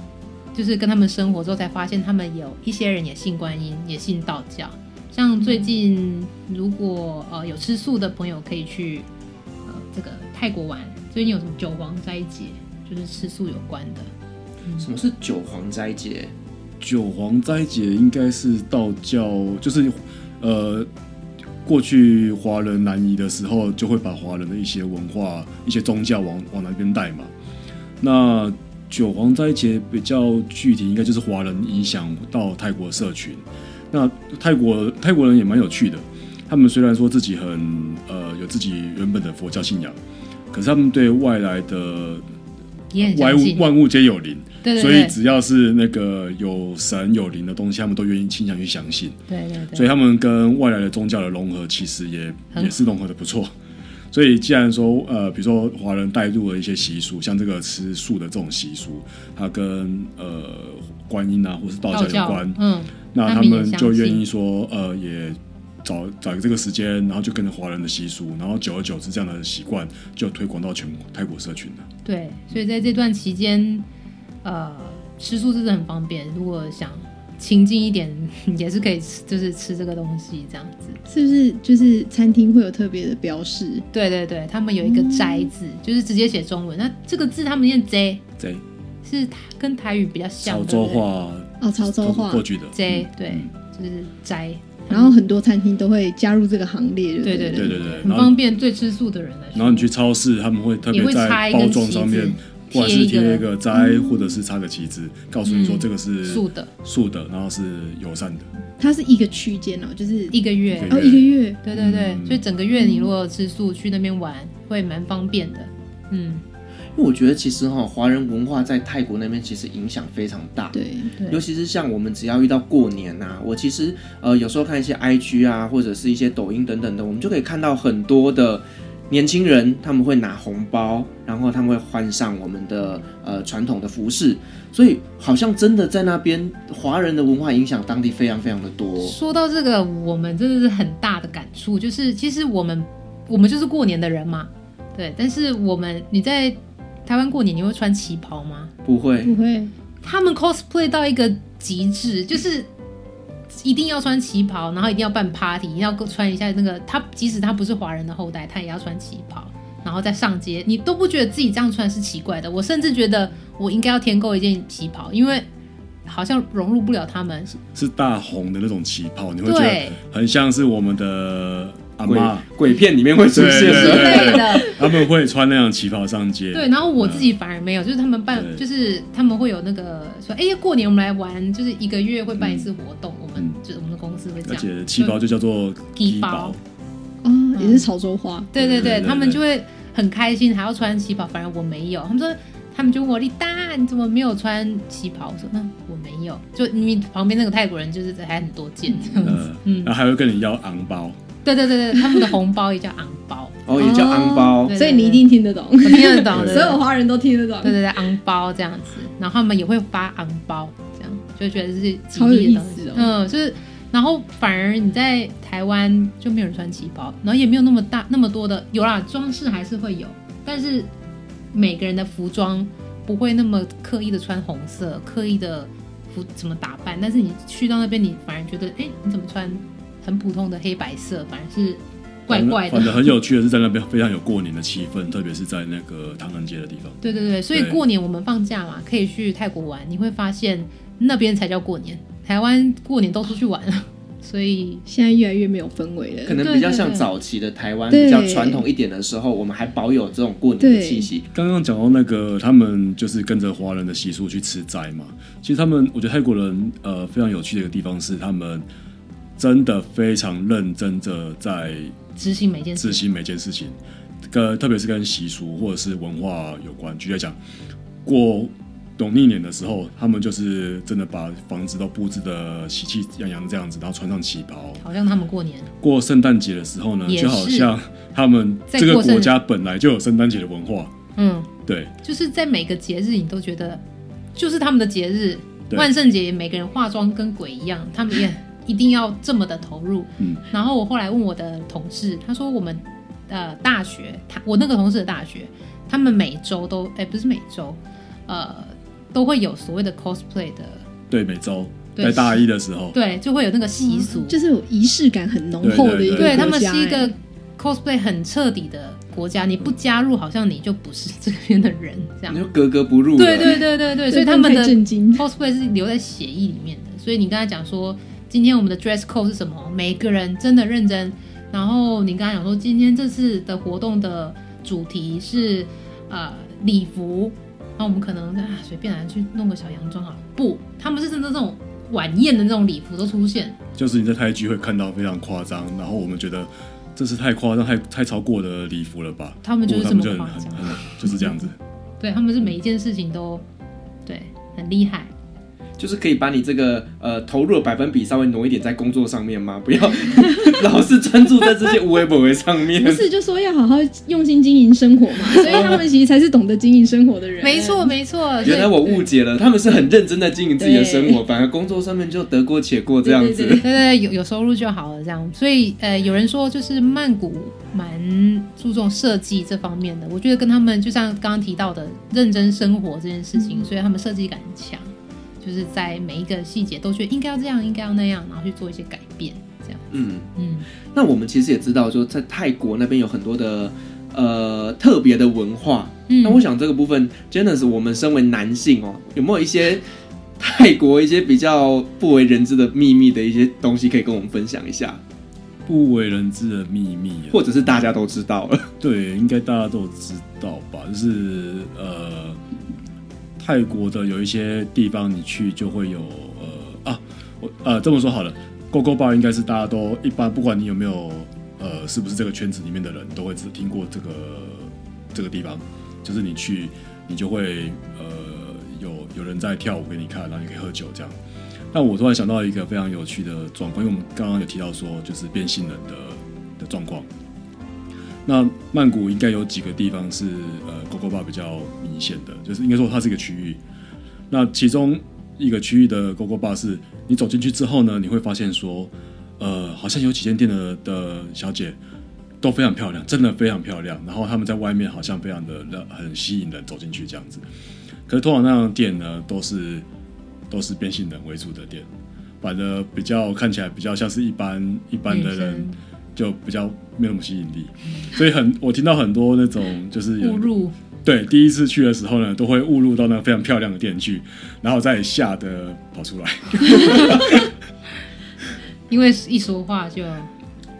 就是跟他们生活之后，才发现他们有一些人也信观音，也信道教。像最近如果呃有吃素的朋友，可以去呃这个泰国玩。最近有什么九皇斋节，就是吃素有关的。嗯、什么是九皇斋节？九皇斋节应该是道教，就是呃。过去华人南移的时候，就会把华人的一些文化、一些宗教往往那边带嘛。那九皇斋节比较具体，应该就是华人影响到泰国社群。那泰国泰国人也蛮有趣的，他们虽然说自己很呃有自己原本的佛教信仰，可是他们对外来的万物万物皆有灵。对对对，所以只要是那个有神有灵的东西，他们都愿意倾向去相信。对对对。所以他们跟外来的宗教的融合，其实也也是融合的不错。所以既然说呃，比如说华人带入了一些习俗，像这个吃素的这种习俗，它跟呃观音啊或是道教有关，嗯，那他们就愿意说呃也找找这个时间，然后就跟着华人的习俗，然后久而久之这样的习惯就推广到全泰国社群了。对，所以在这段期间。呃，吃素真的很方便。如果想清静一点，也是可以吃，就是吃这个东西这样子。是不是？就是餐厅会有特别的标示？对对对，他们有一个斋字，嗯、就是直接写中文。那这个字他们念斋，斋是跟台语比较像。潮州话哦，潮州话过去的斋，对，就是斋。然后很多餐厅都会加入这个行列，对对对对对，很方便最吃素的人来说。然后你去超市，他们会特别在包装上面。或者是贴一个摘，或者是插个旗子，告诉你说这个是素的，素的，然后是友善的。它是一个区间哦，就是一个月哦，一个月，对对对，所以整个月你如果吃素去那边玩，会蛮方便的。嗯，我觉得其实哈，华人文化在泰国那边其实影响非常大，对，尤其是像我们只要遇到过年呐，我其实呃有时候看一些 IG 啊，或者是一些抖音等等的，我们就可以看到很多的。年轻人他们会拿红包，然后他们会换上我们的呃传统的服饰，所以好像真的在那边华人的文化影响当地非常非常的多。说到这个，我们真的是很大的感触，就是其实我们我们就是过年的人嘛，对。但是我们你在台湾过年，你会穿旗袍吗？不会，不会。他们 cosplay 到一个极致，就是。一定要穿旗袍，然后一定要办 party，一定要穿一下那个。他即使他不是华人的后代，他也要穿旗袍，然后再上街。你都不觉得自己这样穿是奇怪的？我甚至觉得我应该要添购一件旗袍，因为好像融入不了他们。是，是大红的那种旗袍，你会觉得很像是我们的。鬼鬼片里面会出现之类的，他们会穿那样旗袍上街。对，然后我自己反而没有，就是他们办，就是他们会有那个说，哎，过年我们来玩，就是一个月会办一次活动，我们就我们的公司会这样。而且旗袍就叫做旗袍，哦，也是潮州话。对对对，他们就会很开心，还要穿旗袍，反而我没有。他们说，他们就问我李大，你怎么没有穿旗袍？我说那我没有，就你旁边那个泰国人就是还很多件这样子，嗯，然后还会跟你要昂包。对对对对，他们的红包也叫昂包，哦，也叫昂包，所以你一定听得懂，我听得懂，所有华人都听得懂。对对对，昂包这样子，然后他们也会发昂包，这样就觉得是超有意思哦。嗯，就是，然后反而你在台湾就没有人穿旗袍，然后也没有那么大那么多的，有啦，装饰还是会有，但是每个人的服装不会那么刻意的穿红色，刻意的服怎么打扮，但是你去到那边，你反而觉得，哎，你怎么穿？很普通的黑白色，反而是怪怪的。反正很有趣的是，在那边非常有过年的气氛，特别是在那个唐人街的地方。对对对，所以过年我们放假嘛，可以去泰国玩，你会发现那边才叫过年。台湾过年都出去玩了，所以现在越来越没有氛围了。可能比较像早期的台湾，比较传统一点的时候，我们还保有这种过年的气息。刚刚讲到那个，他们就是跟着华人的习俗去吃斋嘛。其实他们，我觉得泰国人呃非常有趣的一个地方是他们。真的非常认真的在执行每件事执行每件事情，跟特别是跟习俗或者是文化有关。举例讲，过农历年的时候，他们就是真的把房子都布置的喜气洋洋这样子，然后穿上旗袍，好像他们过年。过圣诞节的时候呢，就好像他们这个国家本来就有圣诞节的文化。嗯，对，就是在每个节日，你都觉得就是他们的节日。万圣节，每个人化妆跟鬼一样，他们也。一定要这么的投入，嗯，然后我后来问我的同事，他说我们呃大学，他我那个同事的大学，他们每周都，哎，不是每周，呃，都会有所谓的 cosplay 的，对，每周对在大一的时候，对，就会有那个习俗，就是有仪式感很浓厚的一个对他们是一个哎。cosplay 很彻底的国家，你不加入，好像你就不是这边的人，这样。你就格格不入。对对对对对，所以他们的 cosplay 是留在血液里面的。所以你刚才讲说，今天我们的 dress code 是什么？每个人真的认真。然后你刚才讲说，今天这次的活动的主题是呃礼服，那我们可能啊随便来去弄个小洋装好了。不，他们是真的这种晚宴的那种礼服都出现。就是你在泰剧会看到非常夸张，然后我们觉得这是太夸张、太太超过的礼服了吧？他们就是这么夸张就是这样子。对，他们是每一件事情都对很厉害。就是可以把你这个呃投入的百分比稍微挪一点在工作上面吗？不要老是专注在这些无为不为上面。不是就说要好好用心经营生活嘛，所以他们其实才是懂得经营生活的人。没错，没错。原来我误解了，他们是很认真在经营自己的生活，反而工作上面就得过且过这样子。对对有有收入就好了，这样。所以呃，有人说就是曼谷蛮注重设计这方面的，我觉得跟他们就像刚刚提到的认真生活这件事情，嗯、所以他们设计感很强，就是在每一个细节都觉得应该要这样，应该要那样，然后去做一些改变，这样。嗯嗯。那我们其实也知道，就在泰国那边有很多的呃特别的文化。嗯。那我想这个部分，Janice，我们身为男性哦，有没有一些泰国一些比较不为人知的秘密的一些东西可以跟我们分享一下？不为人知的秘密、啊，或者是大家都知道了？对，应该大家都知道吧？就是呃，泰国的有一些地方你去就会有呃啊，我呃这么说好了，Gogo Bar 应该是大家都一般，不管你有没有呃是不是这个圈子里面的人都会只听过这个这个地方，就是你去你就会呃有有人在跳舞给你看，然后你可以喝酒这样。那我突然想到一个非常有趣的状况，因为我们刚刚有提到说，就是变性人的的状况。那曼谷应该有几个地方是呃，Gogo Bar 比较明显的，就是应该说它是一个区域。那其中一个区域的 Gogo Bar 是，你走进去之后呢，你会发现说，呃，好像有几间店的的小姐都非常漂亮，真的非常漂亮。然后他们在外面好像非常的很吸引人，走进去这样子。可是通常那样的店呢，都是。都是变性人为主的店，反正比较看起来比较像是一般一般的人，就比较没有什么吸引力。所以很我听到很多那种就是误入，对，第一次去的时候呢，都会误入到那个非常漂亮的店去，然后再吓得跑出来。因为一说话就，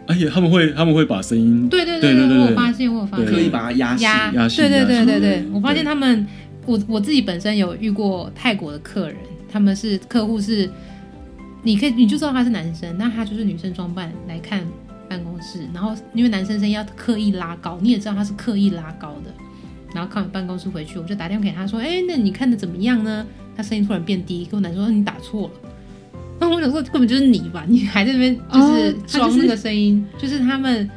而且他们会他们会把声音，对对对对，我有发现我有发现，可以把它压压压对对对对。对，我发现他们，我我自己本身有遇过泰国的客人。他们是客户是，你可以你就知道他是男生，那他就是女生装扮来看办公室，然后因为男生声音要刻意拉高，你也知道他是刻意拉高的，然后看完办公室回去，我就打电话给他说，哎，那你看的怎么样呢？他声音突然变低，跟我男生说你打错了，那我想说根本就是你吧，你还在那边就是装那个声音，哦就是、就是他们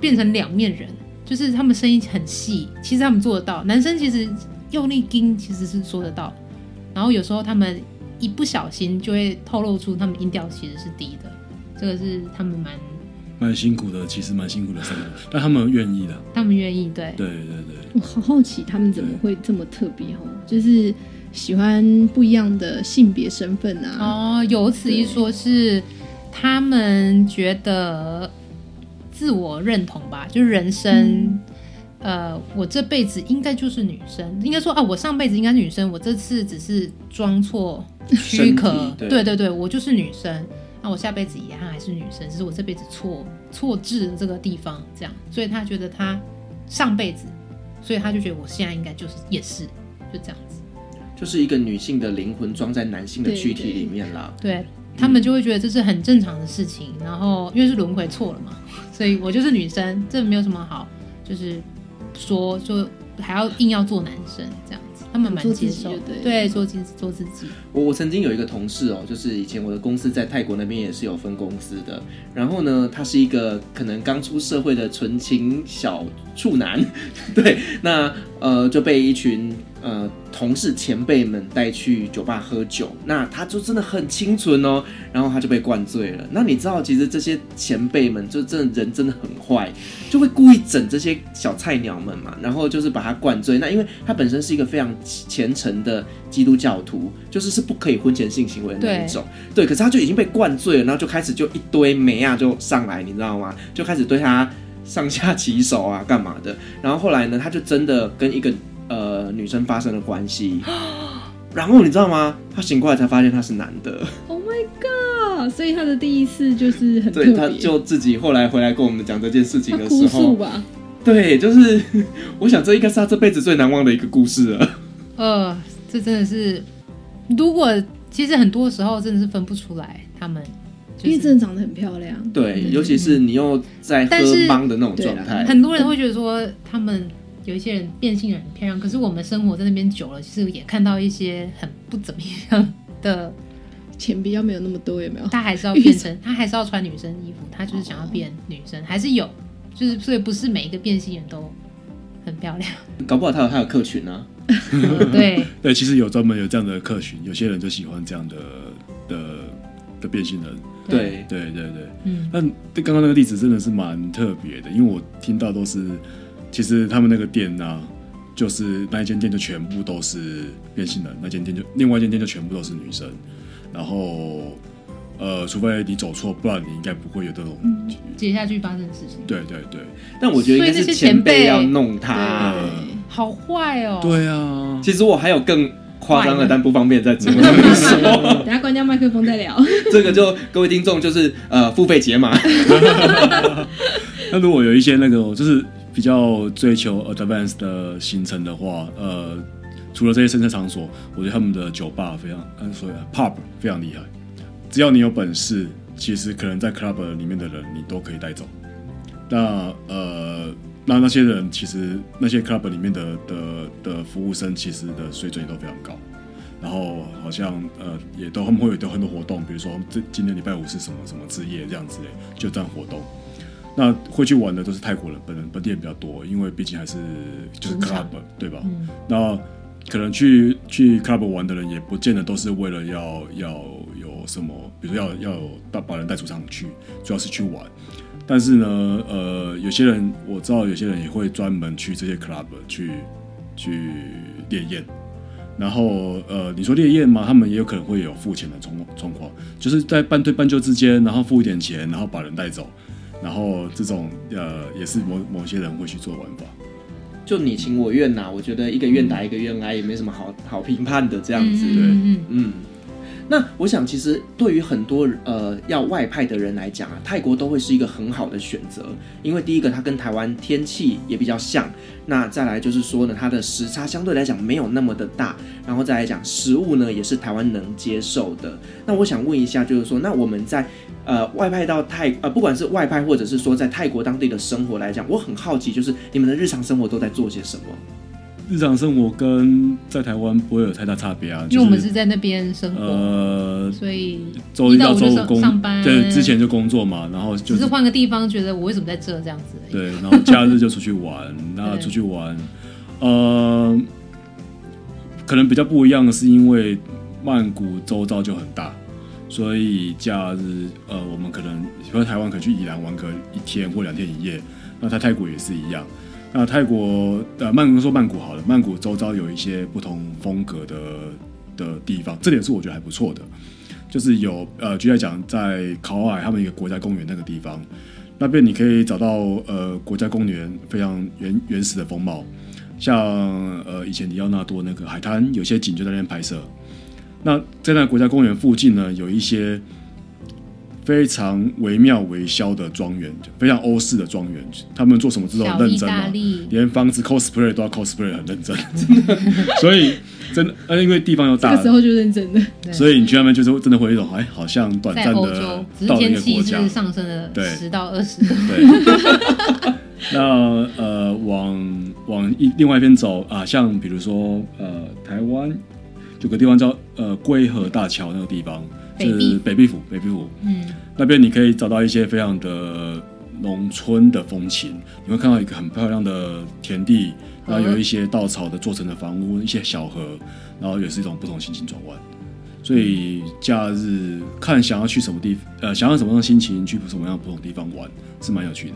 变成两面人，就是他们声音很细，其实他们做得到，男生其实用力听其实是做得到。然后有时候他们一不小心就会透露出他们音调其实是低的，这个是他们蛮蛮辛苦的，其实蛮辛苦的生活，但他们愿意的，他们愿意，对对对对。我好好奇他们怎么会这么特别哦，就是喜欢不一样的性别身份啊。哦，有此一说，是他们觉得自我认同吧，就是人生。嗯呃，我这辈子应该就是女生，应该说啊，我上辈子应该是女生，我这次只是装错 躯壳，对，对对对，我就是女生，那我下辈子遗憾还是女生，只是我这辈子错错置了这个地方，这样，所以他觉得他上辈子，所以他就觉得我现在应该就是也是就这样子，就是一个女性的灵魂装在男性的躯体里面啦，对，对他们就会觉得这是很正常的事情，然后因为是轮回错了嘛，所以我就是女生，这没有什么好，就是。说就还要硬要做男生这样子，他们蛮接受的，对，做自做自己。我我曾经有一个同事哦，就是以前我的公司在泰国那边也是有分公司的，然后呢，他是一个可能刚出社会的纯情小处男，对，那呃就被一群呃同事前辈们带去酒吧喝酒，那他就真的很清纯哦，然后他就被灌醉了。那你知道，其实这些前辈们就真的人真的很坏，就会故意整这些小菜鸟们嘛，然后就是把他灌醉。那因为他本身是一个非常虔诚的基督教徒，就是是不可以婚前性行为的那一种，对，对。可是他就已经被灌醉了，然后就开始就一堆妹啊就上来，你知道吗？就开始对他。上下其手啊，干嘛的？然后后来呢，他就真的跟一个呃女生发生了关系。然后你知道吗？他醒过来才发现他是男的。Oh my god！所以他的第一次就是很特别。对，他就自己后来回来跟我们讲这件事情的时候，吧？对，就是 我想这应该是他这辈子最难忘的一个故事了。呃，这真的是，如果其实很多时候真的是分不出来他们。因为真的长得很漂亮，对，嗯、尤其是你又在喝茫的那种状态，很多人会觉得说他们有一些人变性人很漂亮，可是我们生活在那边久了，其实也看到一些很不怎么样的，钱比较没有那么多，有没有？他还是要变成，他还是要穿女生衣服，他就是想要变女生，还是有，就是所以不是每一个变性人都很漂亮，搞不好他有他有客群呢、对。对，其实有专门有这样的客群，有些人就喜欢这样的的的变性人。对。对。对对，嗯，但刚刚那个例子真的是蛮特别的，因为我听到都是，其实他们那个店啊，就是那一间店就全部都是变性人，那间店就另外一间店就全部都是女生，然后呃，除非你走错，不然你应该不会有这种接下去发生的事情。对对对，但我觉得应该是前辈要弄他，好坏哦。对啊，其实我还有更。夸张的，但不方便在直播上面说。等下关掉麦克风再聊。这个就各位听众就是呃付费解码。那如果有一些那个就是比较追求 advanced 的行程的话，呃，除了这些深色场所，我觉得他们的酒吧非常，嗯，所以 pub 非常厉害。只要你有本事，其实可能在 club 里面的人你都可以带走。那呃。那那些人其实那些 club 里面的的的服务生其实的水准也都非常高，然后好像呃也都他们会有很多活动，比如说这今天礼拜五是什么什么之夜这样子的，就这样活动。那会去玩的都是泰国人，本人本地人比较多，因为毕竟还是就是 club 对吧？嗯、那可能去去 club 玩的人也不见得都是为了要要有什么，比如说要要有把把人带出场去，主要是去玩。但是呢，呃，有些人我知道，有些人也会专门去这些 club 去去烈焰，然后呃，你说烈焰嘛，他们也有可能会有付钱的状状况，就是在半推半就之间，然后付一点钱，然后把人带走，然后这种呃，也是某某些人会去做玩法，就你情我愿呐、啊，我觉得一个愿打一个愿挨，也没什么好好评判的这样子，对，嗯。嗯。那我想，其实对于很多呃要外派的人来讲啊，泰国都会是一个很好的选择，因为第一个它跟台湾天气也比较像，那再来就是说呢，它的时差相对来讲没有那么的大，然后再来讲食物呢也是台湾能接受的。那我想问一下，就是说，那我们在呃外派到泰呃不管是外派或者是说在泰国当地的生活来讲，我很好奇，就是你们的日常生活都在做些什么？日常生活跟在台湾不会有太大差别啊，因为我们是在那边生活，呃，所以周一到周五工上班，对，之前就工作嘛，然后就只是换个地方，觉得我为什么在这这样子？对，然后假日就出去玩，那出去玩，呃，可能比较不一样的是，因为曼谷周遭就很大，所以假日呃，我们可能比如台湾可以去宜兰玩个一天或两天一夜，那在泰国也是一样。那泰国呃，曼谷说曼谷好了，曼谷周遭有一些不同风格的的地方，这点是我觉得还不错的。就是有呃，举例来讲，在考海他们一个国家公园那个地方，那边你可以找到呃国家公园非常原原始的风貌，像呃以前里奥纳多那个海滩，有些景就在那边拍摄。那在那国家公园附近呢，有一些。非常惟妙惟肖的庄园，非常欧式的庄园。他们做什么都很认真嘛，连房子 cosplay 都要 cosplay 很认真。所以真的，呃，因为地方又大，这个时候就认真的。所以你去那边就是真的会有一种，哎，好像短暂的到一个国家，上升了十到二十度。对。那呃，往往一另外一边走啊，像比如说呃，台湾有个地方叫呃龟河大桥那个地方。是北壁府，北壁府，嗯，那边你可以找到一些非常的农村的风情。你会看到一个很漂亮的田地，然后有一些稻草的做成的房屋，一些小河，然后也是一种不同心情转换。所以假日看想要去什么地，呃，想要什么样的心情去什么样的不同地方玩，是蛮有趣的。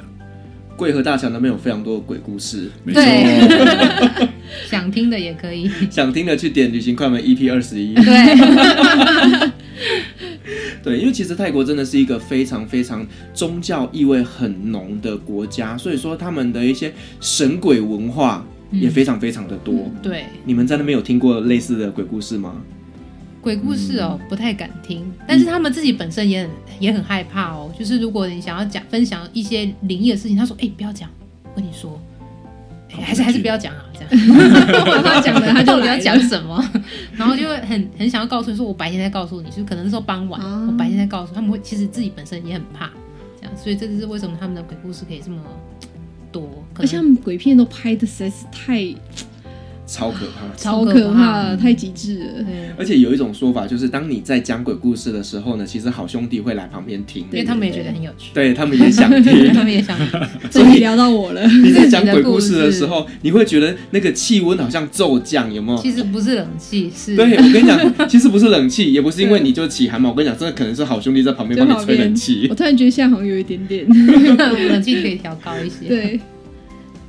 桂河大桥那边有非常多的鬼故事，没错。对 想听的也可以，想听的去点旅行快门 EP 二十一。对，对，因为其实泰国真的是一个非常非常宗教意味很浓的国家，所以说他们的一些神鬼文化也非常非常的多。嗯、对，你们在那边有听过类似的鬼故事吗？鬼故事哦，不太敢听，但是他们自己本身也很也很害怕哦。就是如果你想要讲分享一些灵异的事情，他说：“哎、欸，不要讲，我跟你说，欸、还是还是不要讲啊。”这样，他讲的他到底要讲什么？然后就会很很想要告诉你说：“我白天在告诉你，就是可能是说傍晚，啊、我白天在告诉他们会，其实自己本身也很怕这样，所以这就是为什么他们的鬼故事可以这么多。可是他们鬼片都拍的实在是太……超可怕，超可怕，太极致了。而且有一种说法，就是当你在讲鬼故事的时候呢，其实好兄弟会来旁边听，因为他们也觉得很有趣。对，他们也想听，他们也想听。所以聊到我了。你在讲鬼故事的时候，你会觉得那个气温好像骤降，有没有？其实不是冷气，是。对，我跟你讲，其实不是冷气，也不是因为你就起寒嘛。我跟你讲，这可能是好兄弟在旁边帮你吹冷气。我突然觉得现在好像有一点点，冷气可以调高一些。对。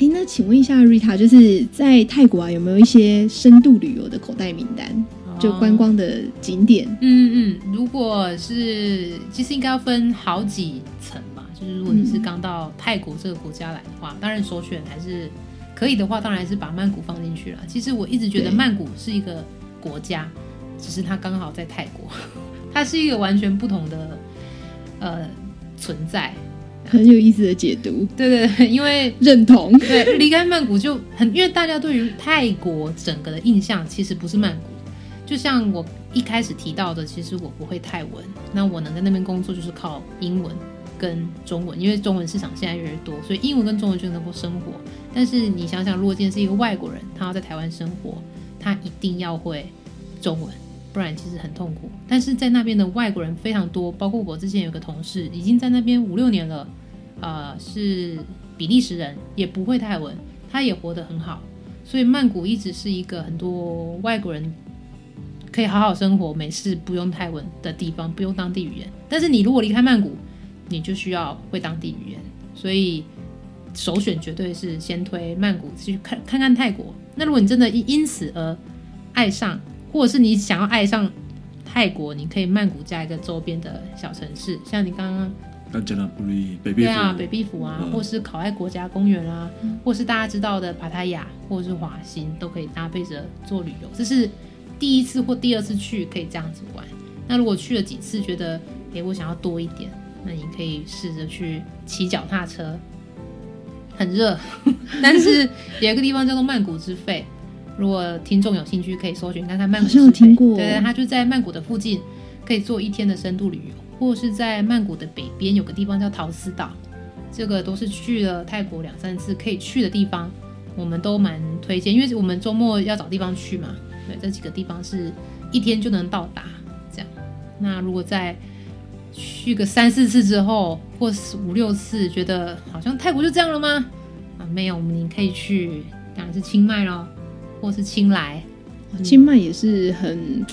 哎，那请问一下，Rita，就是在泰国啊，有没有一些深度旅游的口袋名单？哦、就观光的景点？嗯嗯，如果是，其实应该要分好几层吧。就是如果你是刚到泰国这个国家来的话，嗯、当然首选还是可以的话，当然是把曼谷放进去了。其实我一直觉得曼谷是一个国家，只是它刚好在泰国，它是一个完全不同的呃存在。很有意思的解读，对对对，因为 认同，对，离开曼谷就很，因为大家对于泰国整个的印象其实不是曼谷，就像我一开始提到的，其实我不会泰文，那我能在那边工作就是靠英文跟中文，因为中文市场现在越来越多，所以英文跟中文就能够生活。但是你想想，如果今天是一个外国人，他要在台湾生活，他一定要会中文，不然其实很痛苦。但是在那边的外国人非常多，包括我之前有个同事已经在那边五六年了。呃，是比利时人，也不会泰文，他也活得很好，所以曼谷一直是一个很多外国人可以好好生活、没事不用泰文的地方，不用当地语言。但是你如果离开曼谷，你就需要会当地语言，所以首选绝对是先推曼谷去看看看泰国。那如果你真的因因此而爱上，或者是你想要爱上泰国，你可以曼谷加一个周边的小城市，像你刚刚。对啊，北壁府啊，嗯、或是考爱国家公园啊，嗯、或是大家知道的帕塔亚，或者是华欣，都可以搭配着做旅游。这是第一次或第二次去可以这样子玩。那如果去了几次，觉得诶，我想要多一点，那你可以试着去骑脚踏车，很热，但是有一个地方叫做曼谷之肺。如果听众有兴趣，可以搜寻看看曼谷之肺。有听过，对，它就在曼谷的附近，可以做一天的深度旅游。或是在曼谷的北边有个地方叫陶斯岛，这个都是去了泰国两三次可以去的地方，我们都蛮推荐，因为我们周末要找地方去嘛。对，这几个地方是一天就能到达，这样。那如果再去个三四次之后，或是五六次，觉得好像泰国就这样了吗？啊，没有，你可以去，当然是清迈咯，或是清莱，清迈也是很。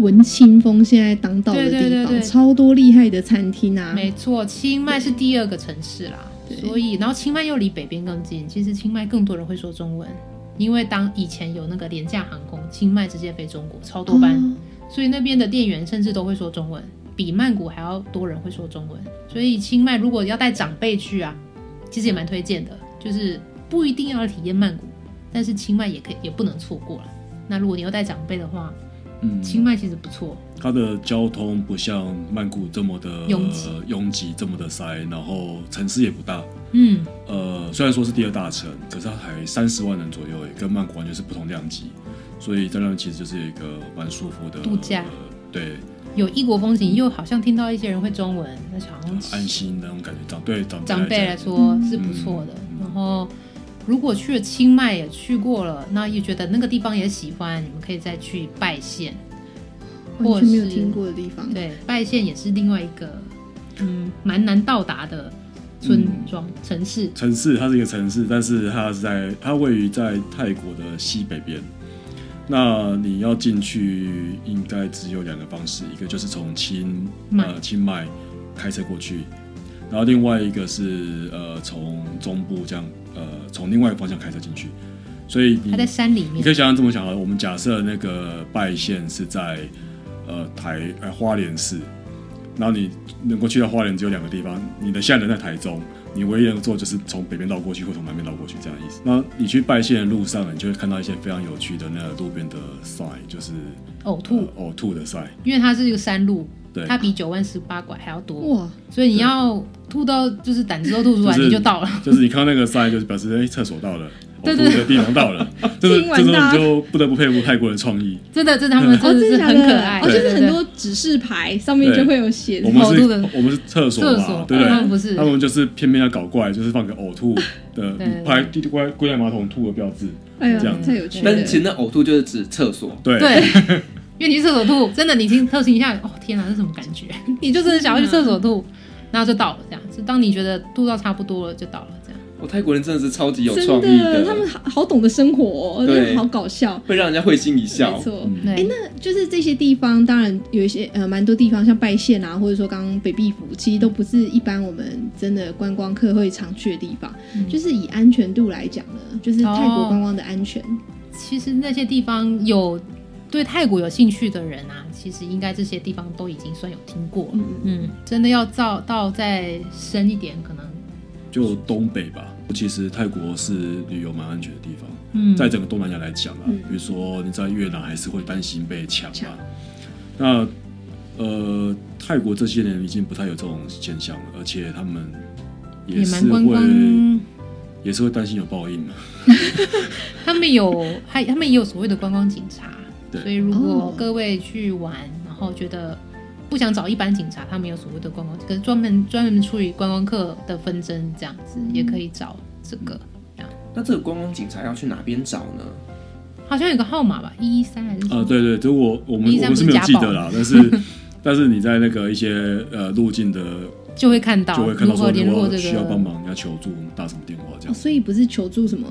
文青风现在当道的地方，对对对对，超多厉害的餐厅啊！没错，清迈是第二个城市啦，所以然后清迈又离北边更近。其实清迈更多人会说中文，因为当以前有那个廉价航空，清迈直接飞中国，超多班，哦、所以那边的店员甚至都会说中文，比曼谷还要多人会说中文。所以清迈如果要带长辈去啊，其实也蛮推荐的，就是不一定要体验曼谷，但是清迈也可以，也不能错过了。那如果你要带长辈的话，嗯，清迈其实不错，它的交通不像曼谷这么的拥挤，拥挤这么的塞，然后城市也不大。嗯，呃，虽然说是第二大城，可是它才三十万人左右，跟曼谷完全是不同量级，所以在那其实就是一个蛮舒服的度假。呃、对，有异国风情，又好像听到一些人会中文，那好像安心那种感觉。长对长长辈来说是不错的，嗯、然后。如果去了清迈也去过了，那也觉得那个地方也喜欢，你们可以再去拜县，或是没有听过的地方。对，拜县也是另外一个，嗯，蛮难到达的村庄、城市。城市，它是一个城市，但是它是在它位于在泰国的西北边。那你要进去，应该只有两个方式，一个就是从清呃清迈开车过去，然后另外一个是呃从中部这样呃从另外一个方向开车进去。所以你它在山里面，你可以想象这么想啊，我们假设那个拜县是在呃台呃花莲市，然后你能够去到花莲只有两个地方，你的现在人在台中，你唯一能做就是从北边绕过去或从南边绕过去这样的意思。那你去拜县的路上，你就会看到一些非常有趣的那个路边的 sign，就是呕吐呕、呃、吐的 sign，因为它是一个山路，对，它比九弯十八拐还要多。哇，所以你要吐到就是胆汁都吐出来，就是、你就到了，就是你看到那个 sign 就是表示哎厕所到了。对对对，地方到了，这个这时候你就不得不佩服泰国人的创意。真的，真的，他们真的。是很可爱。哦，就是很多指示牌上面就会有写我们是，我们是厕所嘛，对不对？他们不是，他们就是偏偏要搞怪，就是放个呕吐的 拍地龟龟在马桶吐的标志，这样。太有趣了。但其实那呕吐就是指厕所，对。对，因为你去厕所吐，真的，你听特听一下，哦天哪，这是什么感觉？你就真的想要去厕所吐，然后就到了，这样。是当你觉得吐到差不多了，就到了。哦，泰国人真的是超级有创意的，的他们好好懂得生活，哦，对，好搞笑，会让人家会心一笑。没错，哎、欸，那就是这些地方，当然有一些呃，蛮多地方，像拜县啊，或者说刚刚北壁府，其实都不是一般我们真的观光客会常去的地方。嗯、就是以安全度来讲呢，就是泰国观光的安全。哦、其实那些地方有对泰国有兴趣的人啊，其实应该这些地方都已经算有听过。嗯嗯，真的要造到再深一点，可能。就东北吧，其实泰国是旅游蛮安全的地方。嗯，在整个东南亚来讲啊，嗯、比如说你在越南还是会担心被抢嘛。抢那呃，泰国这些年已经不太有这种现象了，而且他们也是会也，也是会担心有报应嘛。他们有还他们也有所谓的观光警察，对所以如果各位去玩，然后觉得。不想找一般警察，他们有所谓的观光，可是专门专门处理观光客的纷争这样子，嗯、也可以找这个这样。那这个观光警察要去哪边找呢？好像有个号码吧，一一三还是什么？啊，对对，就我我们我们是没有记得啦，但是 但是你在那个一些呃路径的就会看到，就会看到说联络这个需要帮忙，你要求助，打什么电话这样、哦。所以不是求助什么。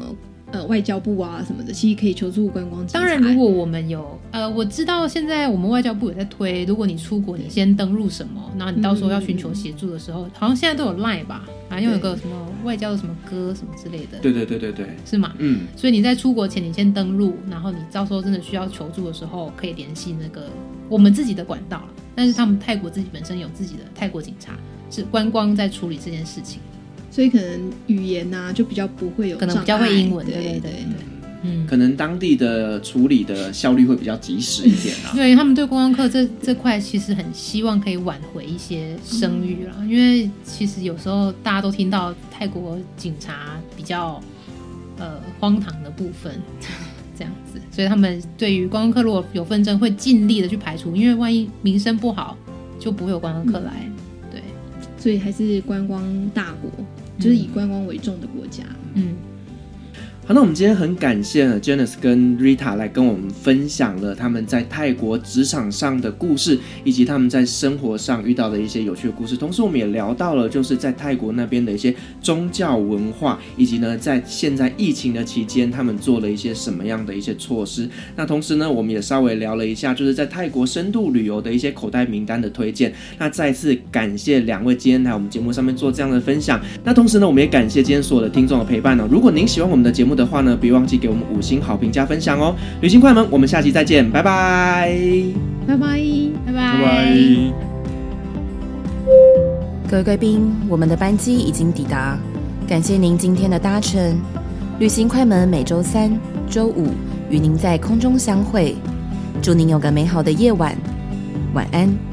呃，外交部啊什么的，其实可以求助观光警察。当然，如果我们有呃，我知道现在我们外交部也在推，如果你出国，你先登录什么，然后你到时候要寻求协助的时候，嗯、好像现在都有 Line 吧，好像有个什么外交的什么歌什么之类的。对对对对对，是吗？嗯。所以你在出国前，你先登录，然后你到时候真的需要求助的时候，可以联系那个我们自己的管道。但是他们泰国自己本身有自己的泰国警察，是观光在处理这件事情。所以可能语言呐、啊、就比较不会有，可能比较会英文，对对对对，嗯，可能当地的处理的效率会比较及时一点啊。对他们对观光客这这块其实很希望可以挽回一些声誉啦，嗯、因为其实有时候大家都听到泰国警察比较呃荒唐的部分 这样子，所以他们对于观光客如果有纷争会尽力的去排除，因为万一名声不好就不会有观光客来，嗯、对，所以还是观光大国。就是以观光为重的国家，嗯。好，那我们今天很感谢 Janice 跟 Rita 来跟我们分享了他们在泰国职场上的故事，以及他们在生活上遇到的一些有趣的故事。同时，我们也聊到了就是在泰国那边的一些宗教文化，以及呢在现在疫情的期间，他们做了一些什么样的一些措施。那同时呢，我们也稍微聊了一下，就是在泰国深度旅游的一些口袋名单的推荐。那再次感谢两位今天来我们节目上面做这样的分享。那同时呢，我们也感谢今天所有的听众的陪伴呢。如果您喜欢我们的节目的话呢，别忘记给我们五星好评加分享哦！旅行快门，我们下期再见，拜拜，拜拜，拜拜。各位贵宾，我们的班机已经抵达，感谢您今天的搭乘。旅行快门每周三、周五与您在空中相会，祝您有个美好的夜晚，晚安。